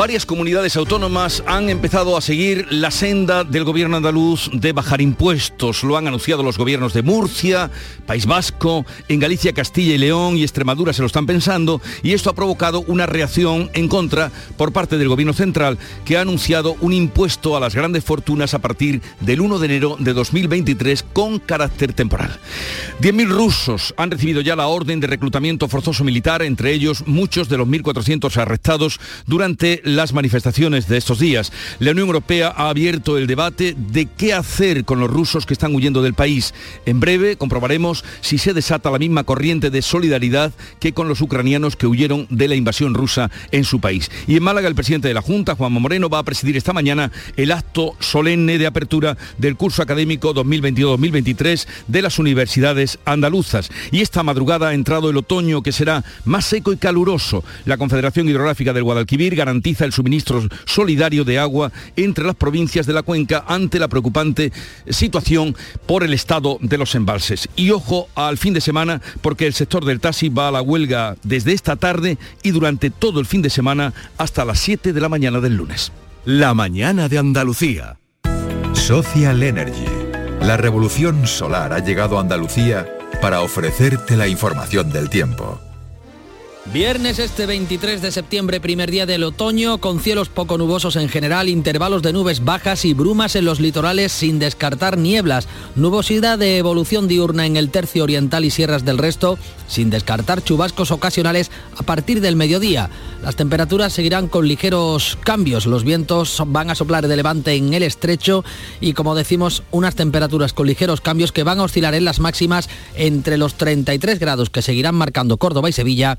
Varias comunidades autónomas han empezado a seguir la senda del gobierno andaluz de bajar impuestos. Lo han anunciado los gobiernos de Murcia, País Vasco, en Galicia, Castilla y León y Extremadura se lo están pensando y esto ha provocado una reacción en contra por parte del gobierno central que ha anunciado un impuesto a las grandes fortunas a partir del 1 de enero de 2023 con carácter temporal. 10.000 rusos han recibido ya la orden de reclutamiento forzoso militar, entre ellos muchos de los 1.400 arrestados durante las manifestaciones de estos días. La Unión Europea ha abierto el debate de qué hacer con los rusos que están huyendo del país. En breve comprobaremos si se desata la misma corriente de solidaridad que con los ucranianos que huyeron de la invasión rusa en su país. Y en Málaga el presidente de la Junta, Juan Moreno, va a presidir esta mañana el acto solemne de apertura del curso académico 2022-2023 de las universidades andaluzas. Y esta madrugada ha entrado el otoño que será más seco y caluroso. La Confederación Hidrográfica del Guadalquivir garantiza el suministro solidario de agua entre las provincias de la cuenca ante la preocupante situación por el estado de los embalses. Y ojo al fin de semana porque el sector del taxi va a la huelga desde esta tarde y durante todo el fin de semana hasta las 7 de la mañana del lunes. La mañana de Andalucía. Social Energy. La revolución solar ha llegado a Andalucía para ofrecerte la información del tiempo. Viernes este 23 de septiembre, primer día del otoño, con cielos poco nubosos en general, intervalos de nubes bajas y brumas en los litorales sin descartar nieblas, nubosidad de evolución diurna en el tercio oriental y sierras del resto, sin descartar chubascos ocasionales a partir del mediodía. Las temperaturas seguirán con ligeros cambios, los vientos van a soplar de levante en el estrecho y como decimos, unas temperaturas con ligeros cambios que van a oscilar en las máximas entre los 33 grados que seguirán marcando Córdoba y Sevilla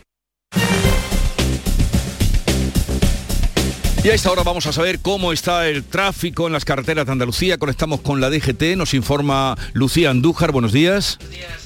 Y a esta hora vamos a saber cómo está el tráfico en las carreteras de Andalucía. Conectamos con la DGT, nos informa Lucía Andújar. Buenos días.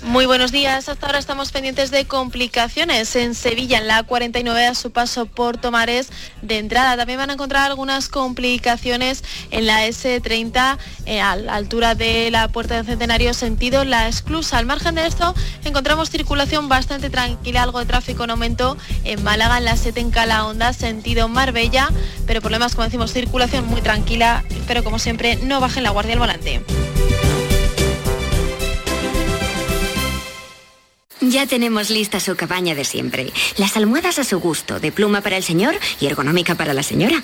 Muy buenos días. Hasta ahora estamos pendientes de complicaciones en Sevilla, en la 49 a su paso por Tomares de entrada. También van a encontrar algunas complicaciones en la S30 eh, a la altura de la Puerta del Centenario, sentido la exclusa. Al margen de esto, encontramos circulación bastante tranquila, algo de tráfico en aumento en Málaga, en la 7 en Calahonda, sentido Marbella pero problemas, como decimos, circulación muy tranquila, pero como siempre, no bajen la guardia al volante. Ya tenemos lista su cabaña de siempre. Las almohadas a su gusto, de pluma para el señor y ergonómica para la señora.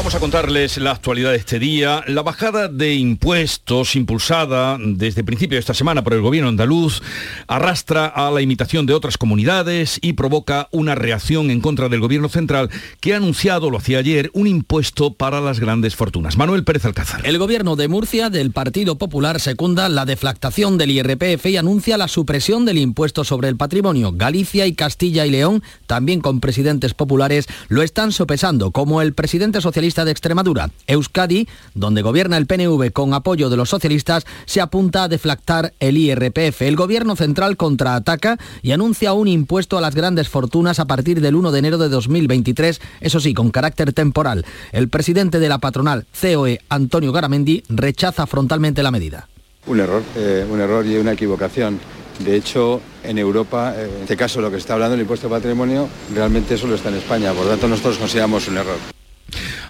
Vamos a contarles la actualidad de este día. La bajada de impuestos impulsada desde principio de esta semana por el gobierno andaluz arrastra a la imitación de otras comunidades y provoca una reacción en contra del gobierno central que ha anunciado, lo hacía ayer, un impuesto para las grandes fortunas. Manuel Pérez Alcázar. El gobierno de Murcia del Partido Popular secunda la deflactación del IRPF y anuncia la supresión del impuesto sobre el patrimonio. Galicia y Castilla y León, también con presidentes populares, lo están sopesando, como el presidente socialista de Extremadura. Euskadi, donde gobierna el PNV con apoyo de los socialistas, se apunta a deflactar el IRPF. El gobierno central contraataca y anuncia un impuesto a las grandes fortunas a partir del 1 de enero de 2023, eso sí, con carácter temporal. El presidente de la patronal COE, Antonio Garamendi, rechaza frontalmente la medida. Un error, eh, un error y una equivocación De hecho, en Europa, eh, en este caso lo que está hablando el impuesto de patrimonio, realmente solo está en España. Por lo tanto, nosotros consideramos un error.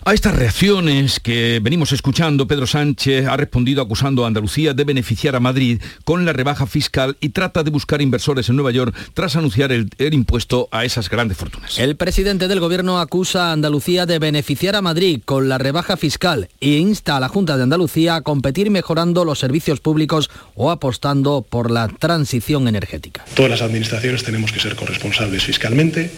A estas reacciones que venimos escuchando, Pedro Sánchez ha respondido acusando a Andalucía de beneficiar a Madrid con la rebaja fiscal y trata de buscar inversores en Nueva York tras anunciar el, el, impuesto a esas grandes fortunas. El presidente del gobierno acusa a Andalucía de beneficiar a Madrid con la rebaja fiscal e insta a la Junta de Andalucía a competir mejorando los servicios públicos o apostando por la transición energética. Todas las administraciones tenemos que ser corresponsables fiscalmente,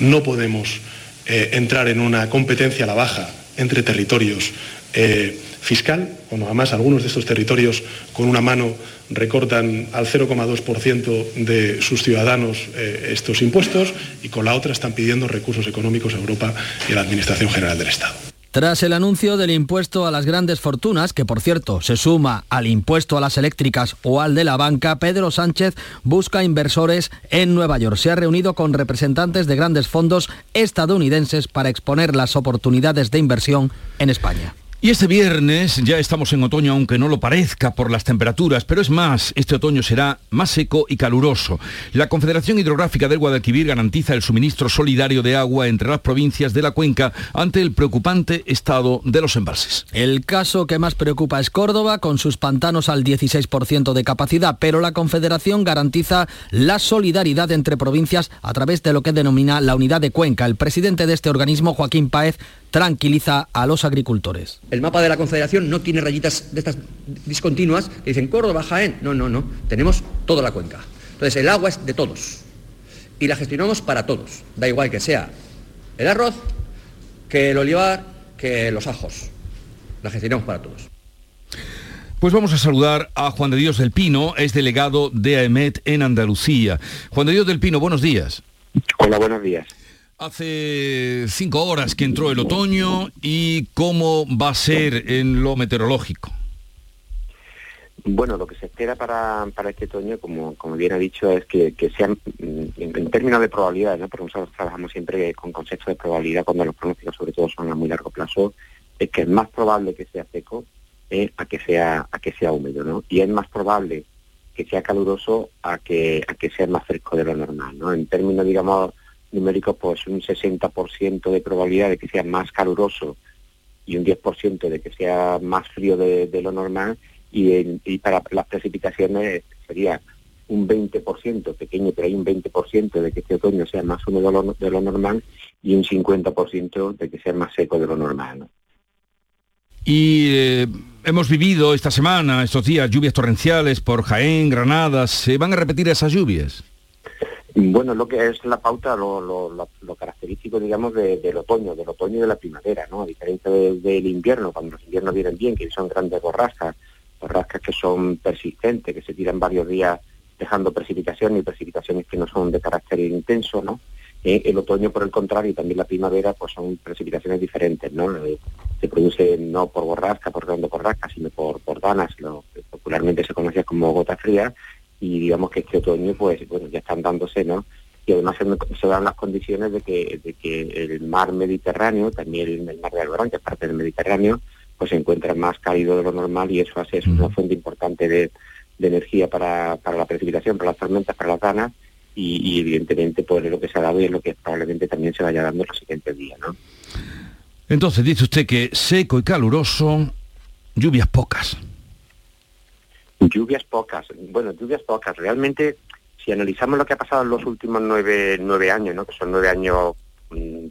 no podemos eh, entrar en una competencia a la baja entre territorios eh, fiscal, cuando además algunos de estos territorios con una mano recortan al 0,2% de sus ciudadanos eh, estos impuestos y con la otra están pidiendo recursos económicos a Europa y a la Administración General del Estado. Tras el anuncio del impuesto a las grandes fortunas, que por cierto se suma al impuesto a las eléctricas o al de la banca, Pedro Sánchez busca inversores en Nueva York. Se ha reunido con representantes de grandes fondos estadounidenses para exponer las oportunidades de inversión en España. Y este viernes ya estamos en otoño, aunque no lo parezca por las temperaturas, pero es más, este otoño será más seco y caluroso. La Confederación Hidrográfica del Guadalquivir garantiza el suministro solidario de agua entre las provincias de la cuenca ante el preocupante estado de los embalses. El caso que más preocupa es Córdoba, con sus pantanos al 16% de capacidad, pero la Confederación garantiza la solidaridad entre provincias a través de lo que denomina la unidad de cuenca. El presidente de este organismo, Joaquín Páez, tranquiliza a los agricultores. El mapa de la Confederación no tiene rayitas de estas discontinuas que dicen Córdoba, Jaén. No, no, no. Tenemos toda la cuenca. Entonces el agua es de todos y la gestionamos para todos. Da igual que sea el arroz, que el olivar, que los ajos. La gestionamos para todos. Pues vamos a saludar a Juan de Dios del Pino, es delegado de AEMET en Andalucía. Juan de Dios del Pino, buenos días. Hola, buenos días. Hace cinco horas que entró el otoño y cómo va a ser en lo meteorológico. Bueno, lo que se espera para, para este otoño, como, como bien ha dicho, es que, que sean, en, en, términos de probabilidad, ¿no? porque nosotros trabajamos siempre con conceptos de probabilidad cuando los pronósticos sobre todo son a muy largo plazo, es que es más probable que sea seco eh, a que sea a que sea húmedo, ¿no? Y es más probable que sea caluroso a que a que sea más fresco de lo normal, ¿no? En términos, digamos, numéricos, pues un 60% de probabilidad de que sea más caluroso y un 10% de que sea más frío de, lo normal y, para las precipitaciones sería un 20%, pequeño, pero hay un 20% de que este otoño sea más húmedo de lo, de lo normal y un 50% de que sea más seco de lo normal. ¿no? Y eh, hemos vivido esta semana, estos días, lluvias torrenciales por Jaén, Granada. ¿Se van a repetir esas lluvias? Bueno, lo que es la pauta, lo, lo, lo, característico, digamos, de, del otoño, del otoño y de la primavera, ¿no? A diferencia de, del invierno, cuando los inviernos vienen bien, que son grandes borrascas, borrascas que son persistentes, que se tiran varios días dejando precipitaciones y precipitaciones que no son de carácter intenso, ¿no? Eh, el otoño, por el contrario, y también la primavera, pues son precipitaciones diferentes, ¿no? Eh, se produce no por borrasca, por grande borrasca, sino por, por danas, lo que popularmente se conoce como gota fría, y digamos que este otoño pues bueno ya están dándose no y además se, se dan las condiciones de que, de que el mar Mediterráneo también el mar de Alborán que es parte del Mediterráneo pues se encuentra más cálido de lo normal y eso hace es una fuente importante de, de energía para, para, la precipitación para las tormentas para las danas y, y, evidentemente pues lo que se ha dado y es lo que probablemente también se vaya dando en los siguientes días no entonces dice usted que seco y caluroso lluvias pocas Lluvias pocas, bueno, lluvias pocas. Realmente, si analizamos lo que ha pasado en los últimos nueve, nueve años, ¿no? que son nueve años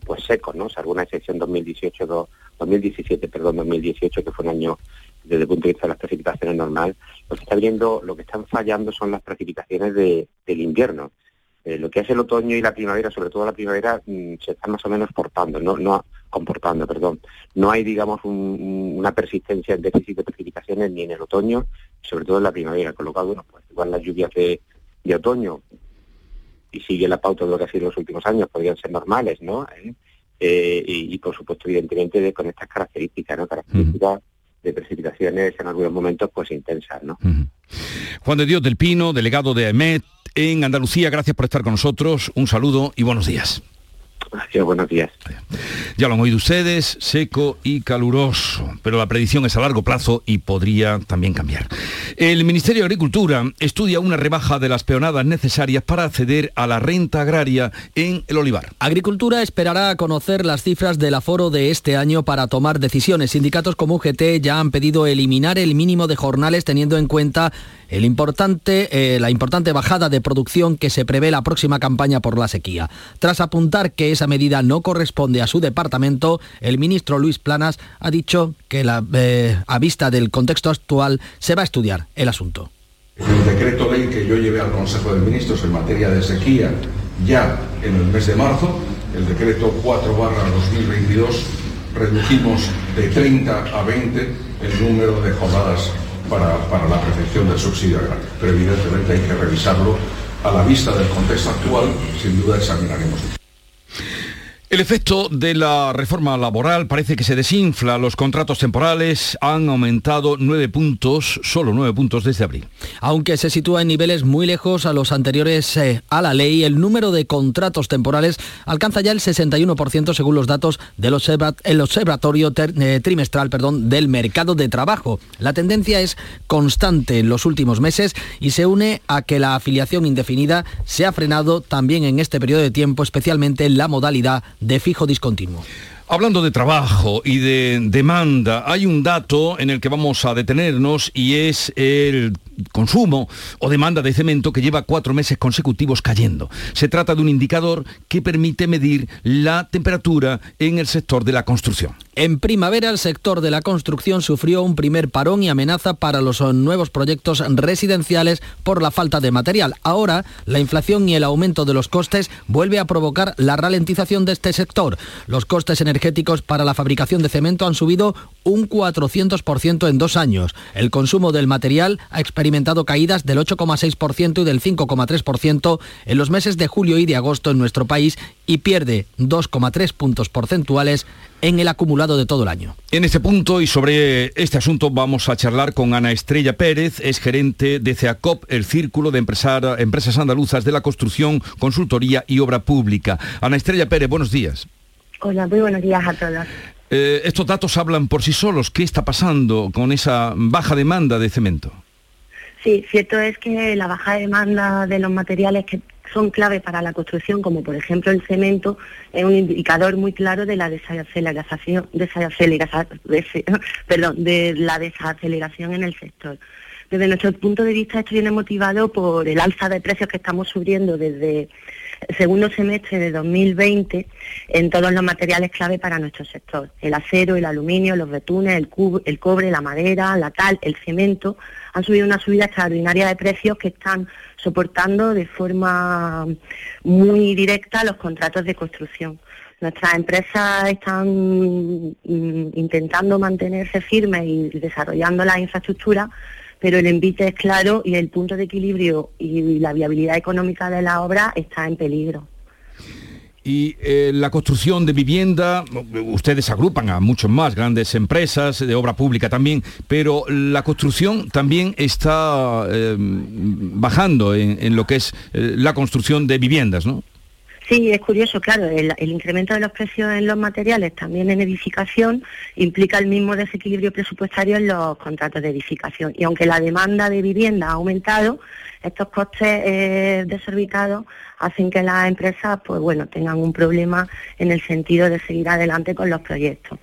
pues secos, ¿no? salvo una excepción 2018, do, 2017, perdón, 2018, que fue un año desde el punto de vista de las precipitaciones normal, lo que está viendo, lo que están fallando son las precipitaciones de, del invierno. Eh, lo que es el otoño y la primavera, sobre todo la primavera, mmm, se están más o menos portando, no, no comportando, perdón. No hay, digamos, un, una persistencia en déficit de precipitaciones ni en el otoño, sobre todo en la primavera, con lo cual, bueno, pues igual las lluvias de, de otoño, y sigue la pauta de lo que ha sido los últimos años, podrían ser normales, ¿no? ¿Eh? Eh, y, y, por supuesto, evidentemente, de, con estas características, ¿no? Características mm. de precipitaciones en algunos momentos, pues intensas, ¿no? Juan de Dios del Pino, delegado de AEMET en Andalucía, gracias por estar con nosotros, un saludo y buenos días. Adiós, buenos días. Ya lo han oído ustedes, seco y caluroso, pero la predicción es a largo plazo y podría también cambiar. El Ministerio de Agricultura estudia una rebaja de las peonadas necesarias para acceder a la renta agraria en el olivar. Agricultura esperará a conocer las cifras del aforo de este año para tomar decisiones. Sindicatos como UGT ya han pedido eliminar el mínimo de jornales teniendo en cuenta eh, la importante bajada de producción que se prevé la próxima campaña por la sequía. Tras apuntar que esa medida no corresponde a su departamento, el ministro Luis Planas ha dicho que eh, a vista del contexto actual se va a estudiar el asunto. El decreto ley que yo llevé al Consejo de Ministros en materia de sequía ya en el mes de marzo, el decreto 4 2022, redujimos de 30 a 20 el número de jornadas para, para la percepción del subsidio agrario. Pero evidentemente hay que revisarlo a la vista del contexto actual, sin duda examinaremos. El efecto de la reforma laboral parece que se desinfla. Los contratos temporales han aumentado nueve puntos, solo nueve puntos desde abril. Aunque se sitúa en niveles muy lejos a los anteriores eh, a la ley, el número de contratos temporales alcanza ya el 61% según los datos del observatorio eh, trimestral perdón, del mercado de trabajo. La tendencia es constante en los últimos meses y se une a que la afiliación indefinida se ha frenado también en este periodo de tiempo, especialmente en la modalidad de fijo discontinuo. Hablando de trabajo y de demanda, hay un dato en el que vamos a detenernos y es el consumo o demanda de cemento que lleva cuatro meses consecutivos cayendo. Se trata de un indicador que permite medir la temperatura en el sector de la construcción. En primavera el sector de la construcción sufrió un primer parón y amenaza para los nuevos proyectos residenciales por la falta de material. Ahora la inflación y el aumento de los costes vuelve a provocar la ralentización de este sector. Los costes energéticos para la fabricación de cemento han subido un 400% en dos años. El consumo del material ha experimentado caídas del 8,6% y del 5,3% en los meses de julio y de agosto en nuestro país y pierde 2,3 puntos porcentuales en el acumulado de todo el año. En este punto y sobre este asunto vamos a charlar con Ana Estrella Pérez, es gerente de CEACOP, el Círculo de Empresas Andaluzas de la Construcción, Consultoría y Obra Pública. Ana Estrella Pérez, buenos días. Hola, muy buenos días a todos. Eh, estos datos hablan por sí solos. ¿Qué está pasando con esa baja demanda de cemento? Sí, cierto es que la baja demanda de los materiales que son clave para la construcción, como por ejemplo el cemento, es un indicador muy claro de la desaceleración, de la desaceleración en el sector. Desde nuestro punto de vista esto viene motivado por el alza de precios que estamos sufriendo desde segundo semestre de 2020 en todos los materiales clave para nuestro sector. El acero, el aluminio, los betunes, el, el cobre, la madera, la cal, el cemento, han subido una subida extraordinaria de precios que están soportando de forma muy directa los contratos de construcción. Nuestras empresas están mm, intentando mantenerse firmes y desarrollando la infraestructura, pero el envite es claro y el punto de equilibrio y la viabilidad económica de la obra está en peligro. Y eh, la construcción de vivienda, ustedes agrupan a muchos más grandes empresas, de obra pública también, pero la construcción también está eh, bajando en, lo que es eh, la construcción de viviendas, ¿no? Sí, es curioso, claro, el, incremento de los precios en los materiales, también en edificación, implica el mismo desequilibrio presupuestario en los contratos de edificación. Y aunque la demanda de vivienda ha aumentado, estos costes eh, desorbitados hacen que las empresas, pues bueno, tengan un problema en el sentido de seguir adelante con los proyectos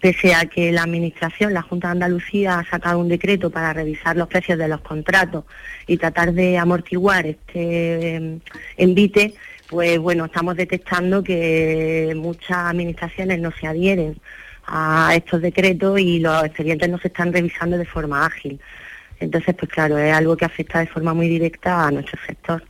pese a que la Administración, la Junta de Andalucía, ha sacado un decreto para revisar los precios de los contratos y tratar de amortiguar este eh, envite, pues bueno, estamos detectando que muchas administraciones no se adhieren a estos decretos y los expedientes no se están revisando de forma ágil. Entonces, pues claro, es algo que afecta de forma muy directa a nuestro sector.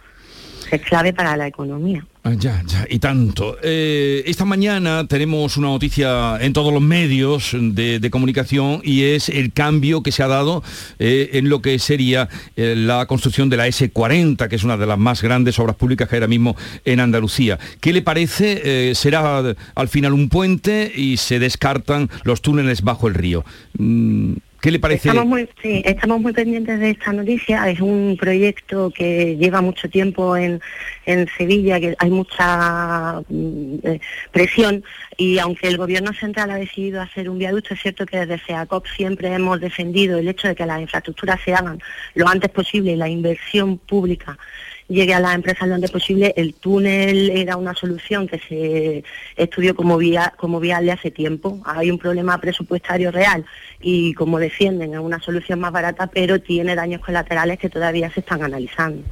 Es clave para la economía. Ah, ya, ya, y tanto. Eh, esta mañana tenemos una noticia en todos los medios de, comunicación y es el cambio que se ha dado eh, en lo que sería eh, la construcción de la S40, que es una de las más grandes obras públicas que hay ahora mismo en Andalucía. ¿Qué le parece? ¿Será al final un puente y se descartan los túneles bajo el río? Mm, ¿Qué le parece? Estamos muy, estamos muy pendientes de esta noticia. Es un proyecto que lleva mucho tiempo en, en Sevilla, que hay mucha mm, eh, presión y aunque el Gobierno central ha decidido hacer un viaducto, es cierto que desde FEACOP siempre hemos defendido el hecho de que las infraestructuras se hagan lo antes posible y la inversión pública llegue a las empresas lo antes posible. El túnel era una solución que se estudió como, vía, como viable hace tiempo. Hay un problema presupuestario real y como defienden es una solución más barata, pero tiene daños colaterales que todavía se están analizando.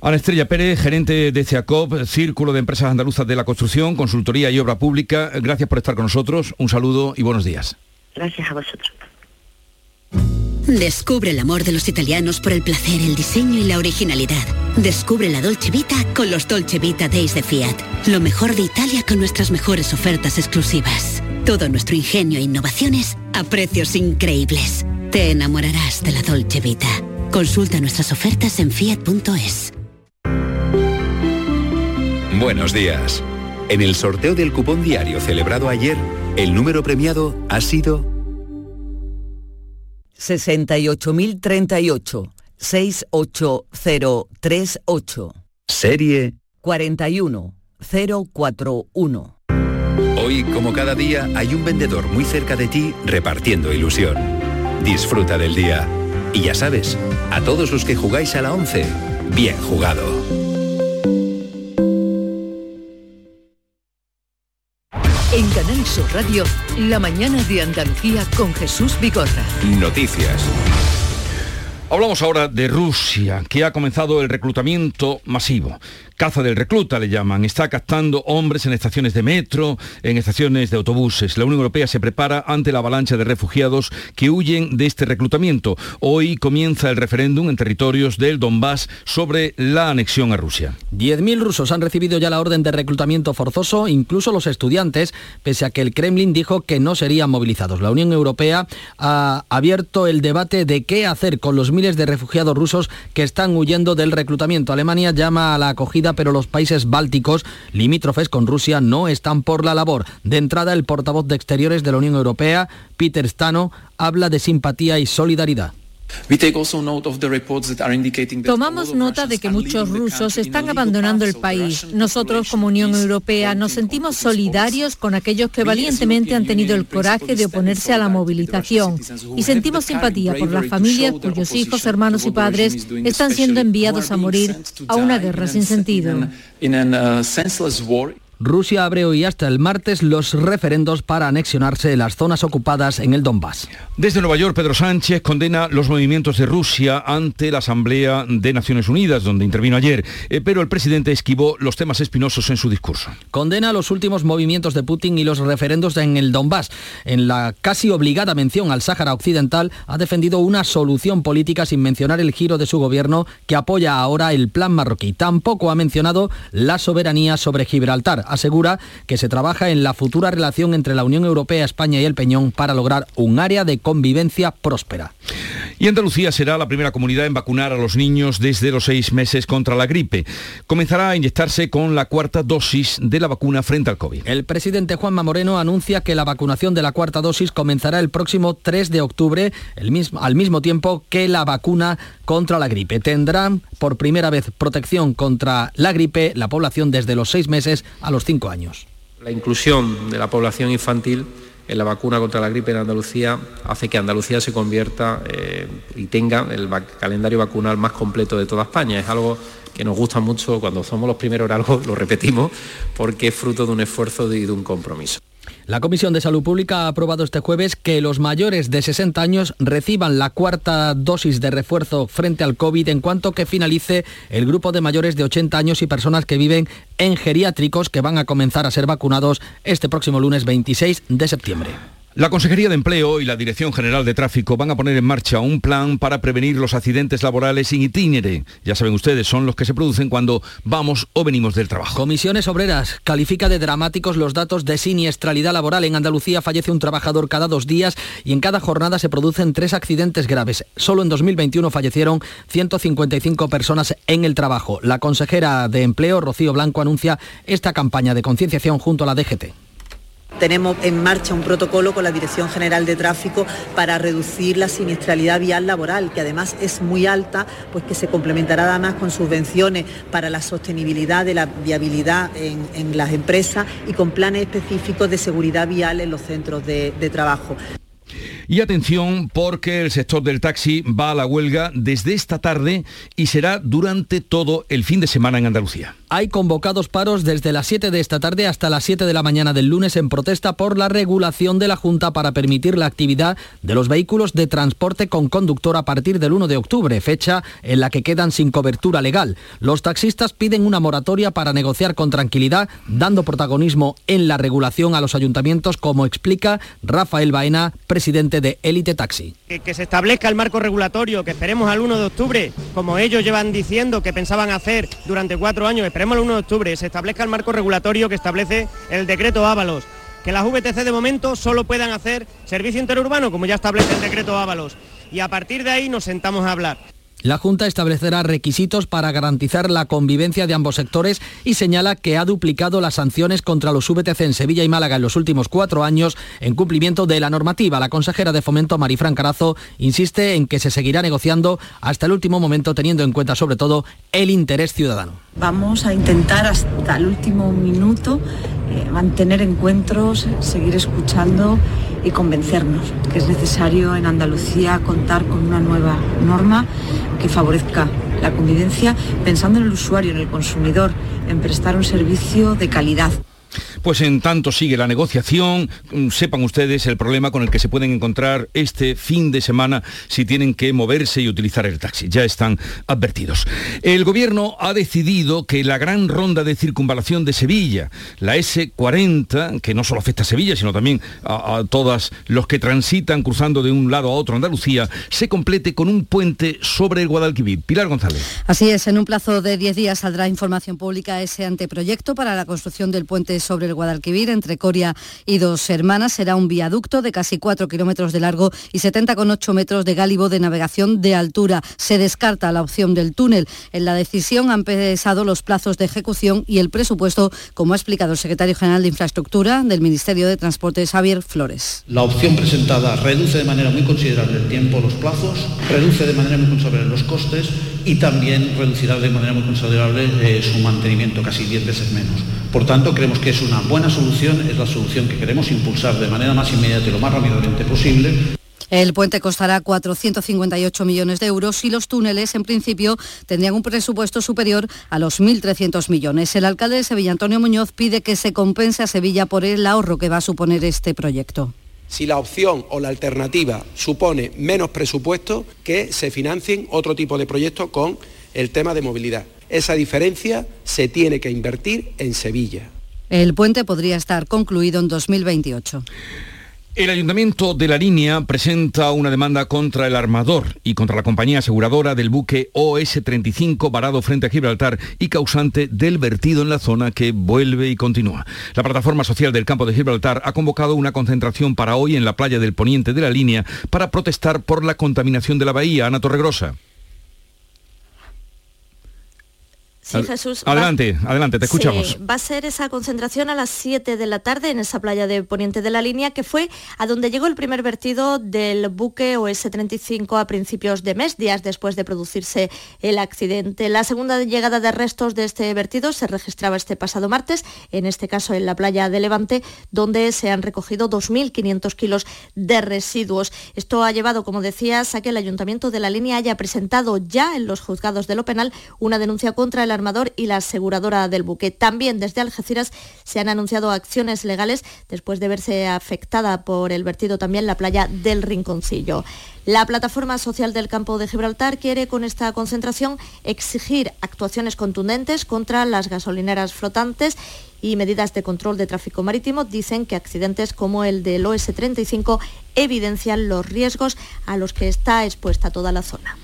Ana Estrella Pérez, gerente de CEACOP, Círculo de Empresas Andaluzas de la Construcción, Consultoría y Obra Pública. Gracias por estar con nosotros. Un saludo y buenos días. Gracias a vosotros. Descubre el amor de los italianos por el placer, el diseño y la originalidad. Descubre la Dolce Vita con los Dolce Vita Days de Fiat. Lo mejor de Italia con nuestras mejores ofertas exclusivas. Todo nuestro ingenio e innovaciones a precios increíbles. Te enamorarás de la Dolce Vita. Consulta nuestras ofertas en fiat.es. Buenos días. En el sorteo del cupón diario celebrado ayer, el número premiado ha sido 68.038 68038. Serie 41041. Hoy, como cada día, hay un vendedor muy cerca de ti repartiendo ilusión. Disfruta del día. Y ya sabes, a todos los que jugáis a la 11, bien jugado. En Canal Sur Radio, la mañana de Andalucía con Jesús Vigorra. Noticias. Hablamos ahora de Rusia, que ha comenzado el reclutamiento masivo. Caza del recluta le llaman. Está captando hombres en estaciones de metro, en estaciones de autobuses. La Unión Europea se prepara ante la avalancha de refugiados que huyen de este reclutamiento. Hoy comienza el referéndum en territorios del Donbass sobre la anexión a Rusia. 10.000 rusos han recibido ya la orden de reclutamiento forzoso, incluso los estudiantes, pese a que el Kremlin dijo que no serían movilizados. La Unión Europea ha abierto el debate de qué hacer con los miles de refugiados rusos que están huyendo del reclutamiento. Alemania llama a la acogida pero los países bálticos limítrofes con Rusia no están por la labor. De entrada, el portavoz de Exteriores de la Unión Europea, Peter Stano, habla de simpatía y solidaridad. Tomamos nota de que muchos rusos están abandonando el país. Nosotros, como Unión Europea, nos sentimos solidarios con aquellos que valientemente han tenido el coraje de oponerse a la movilización y sentimos simpatía por las familias cuyos hijos, hermanos y padres están siendo enviados a morir a una guerra sin sentido. Rusia abre hoy hasta el martes los referendos para anexionarse las zonas ocupadas en el Donbass. Desde Nueva York, Pedro Sánchez condena los movimientos de Rusia ante la Asamblea de Naciones Unidas, donde intervino ayer, eh, pero el presidente esquivó los temas espinosos en su discurso. Condena los últimos movimientos de Putin y los referendos en el Donbass. En la casi obligada mención al Sáhara Occidental, ha defendido una solución política sin mencionar el giro de su gobierno que apoya ahora el plan marroquí. Tampoco ha mencionado la soberanía sobre Gibraltar asegura que se trabaja en la futura relación entre la Unión Europea, España y el Peñón para lograr un área de convivencia próspera. Y Andalucía será la primera comunidad en vacunar a los niños desde los seis meses contra la gripe. Comenzará a inyectarse con la cuarta dosis de la vacuna frente al COVID. El presidente Juanma Moreno anuncia que la vacunación de la cuarta dosis comenzará el próximo 3 de octubre, el mismo, al mismo tiempo que la vacuna contra la gripe. Tendrán por primera vez protección contra la gripe la población desde los seis meses a los cinco años. La inclusión de la población infantil en la vacuna contra la gripe en Andalucía hace que Andalucía se convierta eh, y tenga el calendario vacunal más completo de toda España. Es algo que nos gusta mucho cuando somos los primeros en algo, lo repetimos, porque es fruto de un esfuerzo y de un compromiso. La Comisión de Salud Pública ha aprobado este jueves que los mayores de 60 años reciban la cuarta dosis de refuerzo frente al COVID en cuanto que finalice el grupo de mayores de 80 años y personas que viven en geriátricos que van a comenzar a ser vacunados este próximo lunes 26 de septiembre. La Consejería de Empleo y la Dirección General de Tráfico van a poner en marcha un plan para prevenir los accidentes laborales sin itinere. Ya saben ustedes, son los que se producen cuando vamos o venimos del trabajo. Comisiones Obreras califica de dramáticos los datos de siniestralidad laboral. En Andalucía fallece un trabajador cada dos días y en cada jornada se producen tres accidentes graves. Solo en 2021 fallecieron 155 personas en el trabajo. La consejera de Empleo, Rocío Blanco, anuncia esta campaña de concienciación junto a la DGT Tenemos en marcha un protocolo con la Dirección General de Tráfico para reducir la siniestralidad vial laboral, que además es muy alta, pues que se complementará además con subvenciones para la sostenibilidad de la viabilidad en, las empresas y con planes específicos de seguridad vial en los centros de trabajo. Y atención porque el sector del taxi va a la huelga desde esta tarde y será durante todo el fin de semana en Andalucía. Hay convocados paros desde las 7 de esta tarde hasta las 7 de la mañana del lunes en protesta por la regulación de la Junta para permitir la actividad de los vehículos de transporte con conductor a partir del 1 de octubre, fecha en la que quedan sin cobertura legal. Los taxistas piden una moratoria para negociar con tranquilidad, dando protagonismo en la regulación a los ayuntamientos, como explica Rafael Baena, presidente de Élite Taxi. Que, que, se establezca el marco regulatorio, que esperemos al 1 de octubre, como ellos llevan diciendo que pensaban hacer durante cuatro años, esperemos al 1 de octubre, se establezca el marco regulatorio que establece el decreto Ábalos. Que las VTC de momento solo puedan hacer servicio interurbano, como ya establece el decreto Ábalos. Y a partir de ahí nos sentamos a hablar. La Junta establecerá requisitos para garantizar la convivencia de ambos sectores y señala que ha duplicado las sanciones contra los VTC en Sevilla y Málaga en los últimos cuatro años en cumplimiento de la normativa. La consejera de Fomento, Marifran Carazo, insiste en que se seguirá negociando hasta el último momento teniendo en cuenta sobre todo el interés ciudadano. Vamos a intentar hasta el último minuto eh, mantener encuentros, seguir escuchando y convencernos que es necesario en Andalucía contar con una nueva norma que favorezca la convivencia pensando en el usuario, en el consumidor, en prestar un servicio de calidad. Pues en tanto sigue la negociación, sepan ustedes el problema con el que se pueden encontrar este fin de semana si tienen que moverse y utilizar el taxi. Ya están advertidos. El gobierno ha decidido que la gran ronda de circunvalación de Sevilla, la S40, que no solo afecta a Sevilla, sino también a, a todos los que transitan cruzando de un lado a otro Andalucía, se complete con un puente sobre el Guadalquivir. Pilar González. Así es, en un plazo de 10 días saldrá información pública ese anteproyecto para la construcción del puente sobre el Guadalquivir entre Coria y Dos Hermanas. Será un viaducto de casi 4 kilómetros de largo y 70,8 metros de gálibo de navegación de altura. Se descarta la opción del túnel. En la decisión han pesado los plazos de ejecución y el presupuesto, como ha explicado el secretario general de Infraestructura del Ministerio de Transportes, Javier Flores. La opción presentada reduce de manera muy considerable el tiempo, los plazos, reduce de manera muy considerable los costes y también reducirá de manera muy considerable eh, su mantenimiento, casi 10 veces menos. Por tanto, creemos que es una buena solución, es la solución que queremos impulsar de manera más inmediata y lo más rápidamente posible. El puente costará 458 millones de euros y los túneles, en principio, tendrían un presupuesto superior a los 1.300 millones. El alcalde de Sevilla, Antonio Muñoz, pide que se compense a Sevilla por el ahorro que va a suponer este proyecto si la opción o la alternativa supone menos presupuesto, que se financien otro tipo de proyectos con el tema de movilidad. Esa diferencia se tiene que invertir en Sevilla. El puente podría estar concluido en 2028. El Ayuntamiento de la Línea presenta una demanda contra el armador y contra la compañía aseguradora del buque OS-35 varado frente a Gibraltar y causante del vertido en la zona que vuelve y continúa. La plataforma social del campo de Gibraltar ha convocado una concentración para hoy en la playa del poniente de la Línea para protestar por la contaminación de la bahía. Ana Torregrosa. Sí, Jesús. Adelante, va, adelante, te escuchamos. Sí, va a ser esa concentración a las 7 de la tarde en esa playa de Poniente de la Línea, que fue a donde llegó el primer vertido del buque OS-35 a principios de mes, días después de producirse el accidente. La segunda llegada de restos de este vertido se registraba este pasado martes, en este caso en la playa de Levante, donde se han recogido 2.500 kilos de residuos. Esto ha llevado, como decías, a que el Ayuntamiento de la Línea haya presentado ya en los juzgados de lo penal una denuncia contra el armador y la aseguradora del buque. También desde Algeciras se han anunciado acciones legales después de verse afectada por el vertido también la playa del Rinconcillo. La plataforma social del campo de Gibraltar quiere con esta concentración exigir actuaciones contundentes contra las gasolineras flotantes y medidas de control de tráfico marítimo. Dicen que accidentes como el del OS-35 evidencian los riesgos a los que está expuesta toda la zona.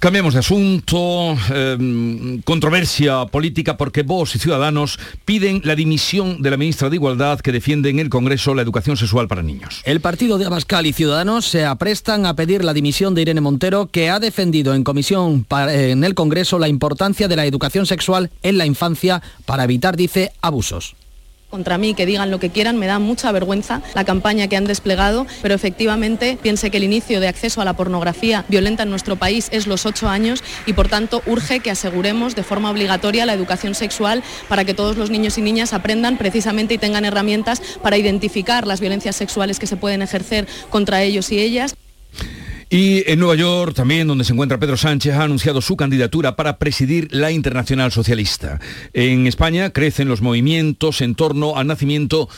Cambiamos de asunto, eh, controversia política porque vos y Ciudadanos piden la dimisión de la ministra de Igualdad que defiende en el Congreso la educación sexual para niños. El partido de Abascal y Ciudadanos se aprestan a pedir la dimisión de Irene Montero que ha defendido en comisión en el Congreso la importancia de la educación sexual en la infancia para evitar, dice, abusos. Contra mí, que digan lo que quieran, me da mucha vergüenza la campaña que han desplegado, pero efectivamente piense que el inicio de acceso a la pornografía violenta en nuestro país es los ocho años y por tanto urge que aseguremos de forma obligatoria la educación sexual para que todos los niños y niñas aprendan precisamente y tengan herramientas para identificar las violencias sexuales que se pueden ejercer contra ellos y ellas. Y en Nueva York, también donde se encuentra Pedro Sánchez, ha anunciado su candidatura para presidir la Internacional Socialista. En España crecen los movimientos en torno al nacimiento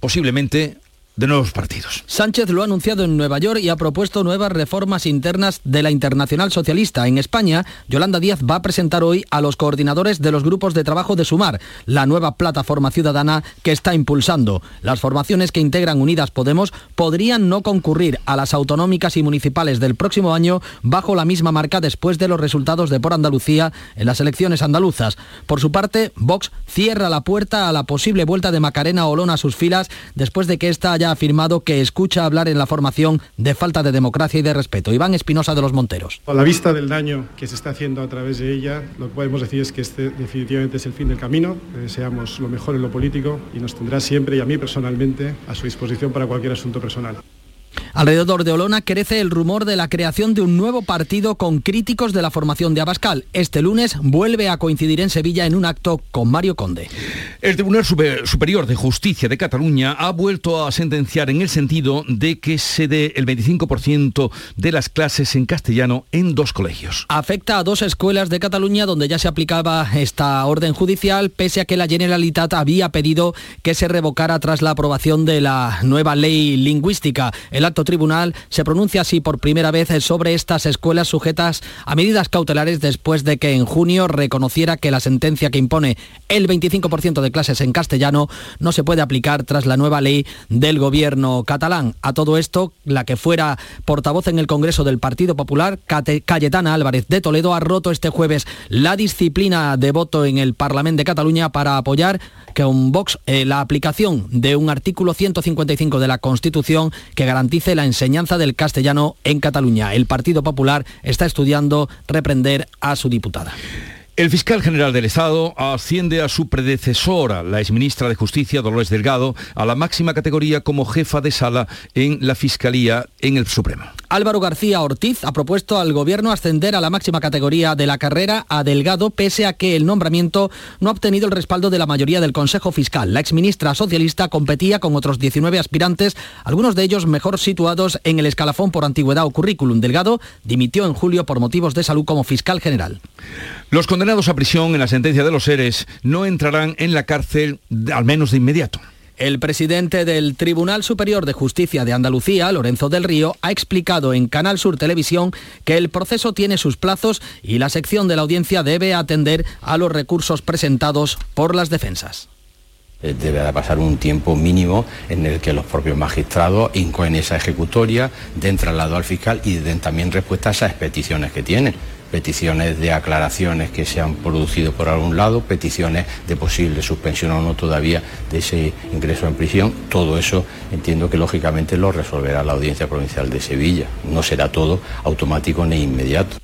posiblemente de nuevos partidos. Sánchez lo ha anunciado en Nueva York y ha propuesto nuevas reformas internas de la Internacional Socialista. En España, Yolanda Díaz va a presentar hoy a los coordinadores de los grupos de trabajo de Sumar, la nueva plataforma ciudadana que está impulsando. Las formaciones que integran Unidas Podemos podrían no concurrir a las autonómicas y municipales del próximo año bajo la misma marca después de los resultados de por Andalucía en las elecciones andaluzas. Por su parte, Vox cierra la puerta a la posible vuelta de Macarena Olón a sus filas después de que esta haya afirmado que escucha hablar en la formación de falta de democracia y de respeto. Iván Espinosa de los Monteros. A la vista del daño que se está haciendo a través de ella, lo que podemos decir es que este definitivamente es el fin del camino. Deseamos lo mejor en lo político y nos tendrá siempre y a mí personalmente a su disposición para cualquier asunto personal. Alrededor de Olona crece el rumor de la creación de un nuevo partido con críticos de la formación de Abascal. Este lunes vuelve a coincidir en Sevilla en un acto con Mario Conde. El Tribunal Superior de Justicia de Cataluña ha vuelto a sentenciar en el sentido de que se dé el 25% de las clases en castellano en dos colegios. Afecta a dos escuelas de Cataluña donde ya se aplicaba esta orden judicial, pese a que la Generalitat había pedido que se revocara tras la aprobación de la nueva ley lingüística. El acto tribunal se pronuncia así por primera vez sobre estas escuelas sujetas a medidas cautelares después de que en junio reconociera que la sentencia que impone el 25% de clases en castellano no se puede aplicar tras la nueva ley del gobierno catalán. A todo esto, la que fuera portavoz en el Congreso del Partido Popular, Cayetana Álvarez de Toledo, ha roto este jueves la disciplina de voto en el Parlamento de Cataluña para apoyar un Vox eh, la aplicación de un artículo 155 de la Constitución que garantice la enseñanza del castellano en Cataluña. El Partido Popular está estudiando reprender a su diputada. El fiscal general del Estado asciende a su predecesora, la exministra de Justicia, Dolores Delgado, a la máxima categoría como jefa de sala en la Fiscalía en el Supremo. Álvaro García Ortiz ha propuesto al Gobierno ascender a la máxima categoría de la carrera a Delgado, pese a que el nombramiento no ha obtenido el respaldo de la mayoría del Consejo Fiscal. La exministra socialista competía con otros 19 aspirantes, algunos de ellos mejor situados en el escalafón por antigüedad o currículum. Delgado dimitió en julio por motivos de salud como fiscal general. Los condenados a prisión en la sentencia de los seres no entrarán en la cárcel al menos de inmediato. El presidente del Tribunal Superior de Justicia de Andalucía, Lorenzo del Río, ha explicado en Canal Sur Televisión que el proceso tiene sus plazos y la sección de la audiencia debe atender a los recursos presentados por las defensas. Eh, debe de pasar un tiempo mínimo en el que los propios magistrados incoen esa ejecutoria, den traslado al fiscal y den también respuesta a esas peticiones que tienen peticiones de aclaraciones que se han producido por algún lado, peticiones de posible suspensión o no todavía de ese ingreso en prisión. Todo eso entiendo que lógicamente lo resolverá la Audiencia Provincial de Sevilla. No será todo automático ni inmediato.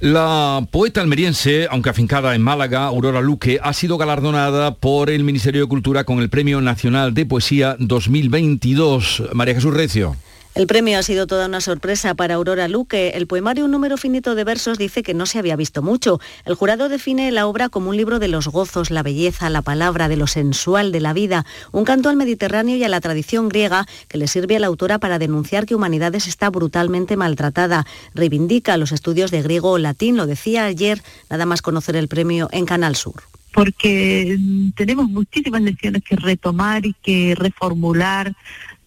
La poeta almeriense, aunque afincada en Málaga, Aurora Luque, ha sido galardonada por el Ministerio de Cultura con el Premio Nacional de Poesía 2022. María Jesús Recio. El premio ha sido toda una sorpresa para Aurora Luque. El poemario Un número finito de versos dice que no se había visto mucho. El jurado define la obra como un libro de los gozos, la belleza, la palabra, de lo sensual de la vida, un canto al Mediterráneo y a la tradición griega que le sirve a la autora para denunciar que Humanidades está brutalmente maltratada. Reivindica los estudios de griego o latín, lo decía ayer, nada más conocer el premio en Canal Sur porque tenemos muchísimas lecciones que retomar y que reformular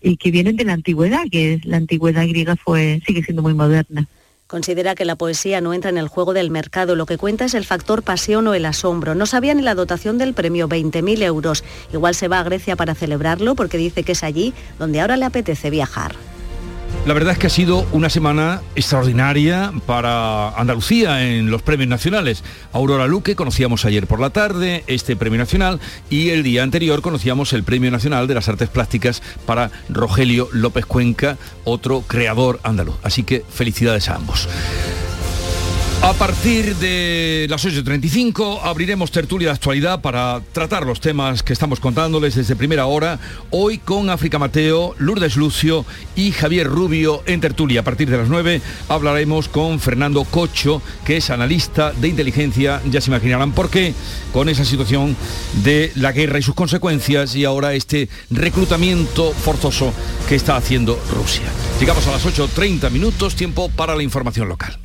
y que vienen de la antigüedad, que la antigüedad griega fue, sigue siendo muy moderna. Considera que la poesía no entra en el juego del mercado, lo que cuenta es el factor pasión o el asombro. No sabía ni la dotación del premio, 20.000 euros. Igual se va a Grecia para celebrarlo porque dice que es allí donde ahora le apetece viajar. La verdad es que ha sido una semana extraordinaria para Andalucía en los premios nacionales. Aurora Luque conocíamos ayer por la tarde este premio nacional y el día anterior conocíamos el premio nacional de las artes plásticas para Rogelio López Cuenca, otro creador andaluz. Así que felicidades a ambos. A partir de las 8.35 abriremos tertulia de actualidad para tratar los temas que estamos contándoles desde primera hora, hoy con África Mateo, Lourdes Lucio y Javier Rubio en tertulia. A partir de las 9 hablaremos con Fernando Cocho, que es analista de inteligencia, ya se imaginarán por qué, con esa situación de la guerra y sus consecuencias y ahora este reclutamiento forzoso que está haciendo Rusia. Llegamos a las 8.30 minutos, tiempo para la información local.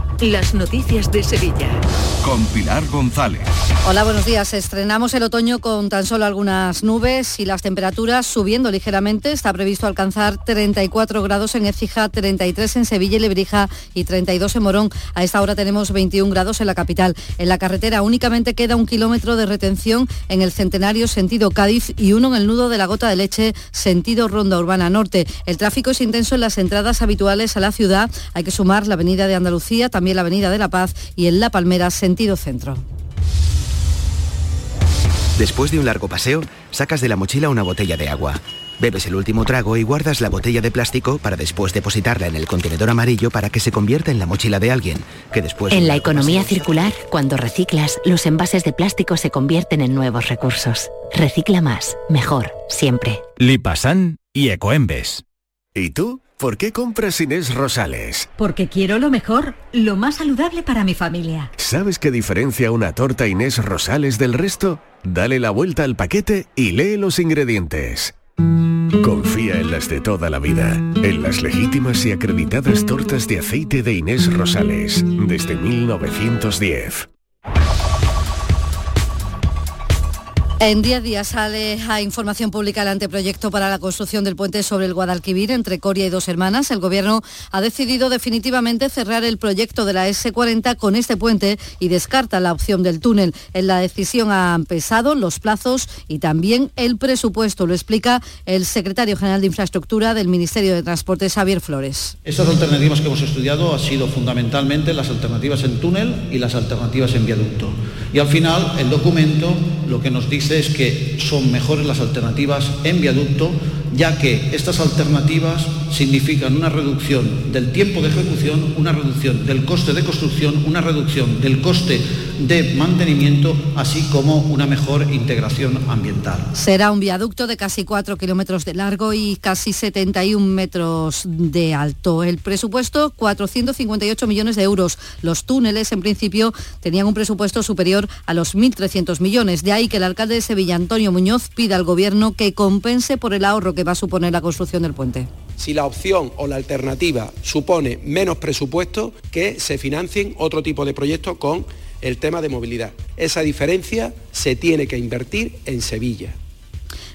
las noticias de Sevilla. Con Pilar González. Hola, buenos días. Estrenamos el otoño con tan solo algunas nubes y las temperaturas subiendo ligeramente. Está previsto alcanzar 34 grados en Écija, 33 en Sevilla y Lebrija y 32 en Morón. A esta hora tenemos 21 grados en la capital. En la carretera únicamente queda un kilómetro de retención en el Centenario sentido Cádiz y uno en el nudo de la Gota de Leche sentido Ronda Urbana Norte. El tráfico es intenso en las entradas habituales a la ciudad. Hay que sumar la Avenida de Andalucía, también la Avenida de la Paz y en La Palmera sentido centro. Después de un largo paseo, sacas de la mochila una botella de agua. Bebes el último trago y guardas la botella de plástico para después depositarla en el contenedor amarillo para que se convierta en la mochila de alguien, que después... En la economía circular, cuando reciclas, los envases de plástico se convierten en nuevos recursos. Recicla más, mejor, siempre. Lipasan y Ecoembes. ¿Y tú? ¿Por qué compras Inés Rosales? Porque quiero lo mejor, lo más saludable para mi familia. ¿Sabes qué diferencia una torta Inés Rosales del resto? Dale la vuelta al paquete y lee los ingredientes. Confía en las de toda la vida, en las legítimas y acreditadas tortas de aceite de Inés Rosales, desde 1910. En día a día sale a información pública el anteproyecto para la construcción del puente sobre el Guadalquivir entre Coria y Dos Hermanas. El Gobierno ha decidido definitivamente cerrar el proyecto de la S40 con este puente y descarta la opción del túnel. En la decisión han pesado los plazos y también el presupuesto. Lo explica el secretario general de Infraestructura del Ministerio de Transportes, Javier Flores. Estas alternativas que hemos estudiado han sido fundamentalmente las alternativas en túnel y las alternativas en viaducto. Y al final el documento lo que nos dice es que son mejores las alternativas en viaducto, ya que estas alternativas significan una reducción del tiempo de ejecución, una reducción del coste de construcción, una reducción del coste de mantenimiento, así como una mejor integración ambiental. Será un viaducto de casi 4 kilómetros de largo y casi 71 metros de alto. El presupuesto, 458 millones de euros. Los túneles, en principio, tenían un presupuesto superior a los 1.300 millones. De ahí que el alcalde de Sevilla, Antonio Muñoz, pida al Gobierno que compense por el ahorro que va a suponer la construcción del puente. Si la opción o la alternativa supone menos presupuesto, que se financien otro tipo de proyectos con el tema de movilidad. Esa diferencia se tiene que invertir en Sevilla.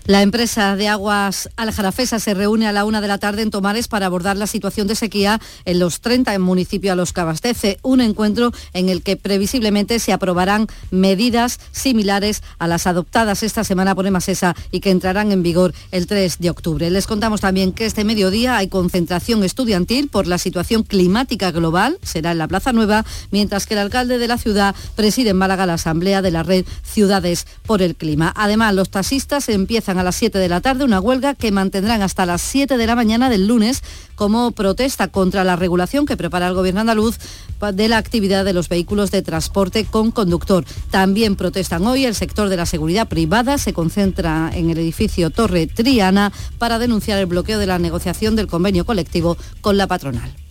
La empresa de aguas Aljarafesa se reúne a la una de la tarde en Tomares para abordar la situación de sequía en los 30 municipios a los que abastece. Un encuentro en el que previsiblemente se aprobarán medidas similares a las adoptadas esta semana por Emasesa y que entrarán en vigor el 3 de octubre. Les contamos también que este mediodía hay concentración estudiantil por la situación climática global, será en la Plaza Nueva, mientras que el alcalde de la ciudad preside en Málaga la asamblea de la red Ciudades por el Clima. Además, los taxistas empiezan a las 7 de la tarde una huelga que mantendrán hasta las 7 de la mañana del lunes como protesta contra la regulación que prepara el gobierno andaluz de la actividad de los vehículos de transporte con conductor. También protestan hoy el sector de la seguridad privada, se concentra en el edificio Torre Triana para denunciar el bloqueo de la negociación del convenio colectivo con la patronal.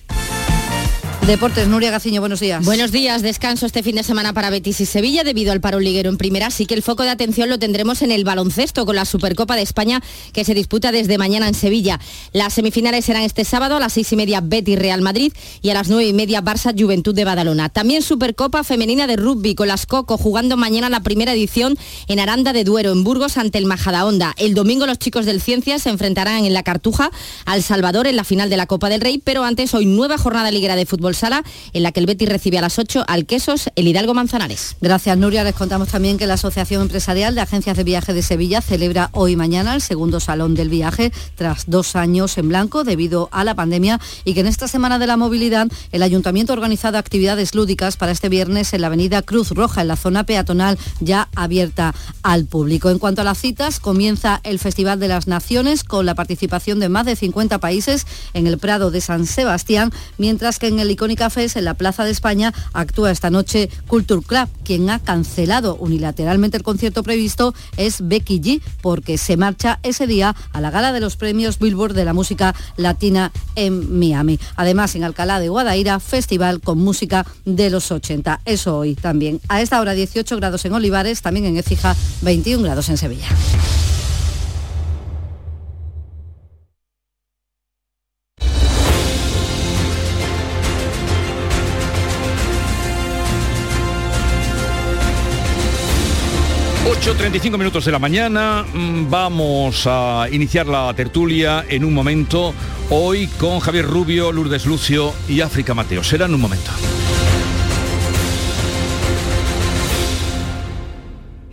Deportes, Nuria Gaciño, buenos días. Buenos días, descanso este fin de semana para Betis y Sevilla debido al paro liguero en primera, así que el foco de atención lo tendremos en el baloncesto con la Supercopa de España que se disputa desde mañana en Sevilla. Las semifinales serán este sábado a las seis y media Betis Real Madrid y a las nueve y media Barça Juventud de Badalona. También Supercopa Femenina de Rugby con las Coco jugando mañana la primera edición en Aranda de Duero, en Burgos ante el Majadahonda. El domingo los chicos del Ciencias se enfrentarán en la Cartuja al Salvador en la final de la Copa del Rey, pero antes hoy nueva jornada liguera de fútbol Sala, en la que el Betis recibe a las 8 al Quesos el Hidalgo Manzanares. Gracias, Nuria. Les contamos también que la Asociación Empresarial de Agencias de Viaje de Sevilla celebra hoy mañana el segundo Salón del Viaje tras dos años en blanco debido a la pandemia y que en esta Semana de la Movilidad el Ayuntamiento ha organizado actividades lúdicas para este viernes en la avenida Cruz Roja, en la zona peatonal ya abierta al público. En cuanto a las citas, comienza el Festival de las Naciones con la participación de más de 50 países en el Prado de San Sebastián, mientras que en el Fest, en la Plaza de España, actúa esta noche Culture Club. Quien ha cancelado unilateralmente el concierto previsto es Becky G, porque se marcha ese día a la gala de los premios Billboard de la música latina en Miami. Además, en Alcalá de Guadaira, festival con música de los 80. Eso hoy también. A esta hora 18 grados en Olivares, también en Écija 21 grados en Sevilla. 8.35 minutos de la mañana, mm, vamos a iniciar la tertulia en un momento, hoy con Javier Rubio, Lourdes Lucio y África Mateo. Será un momento.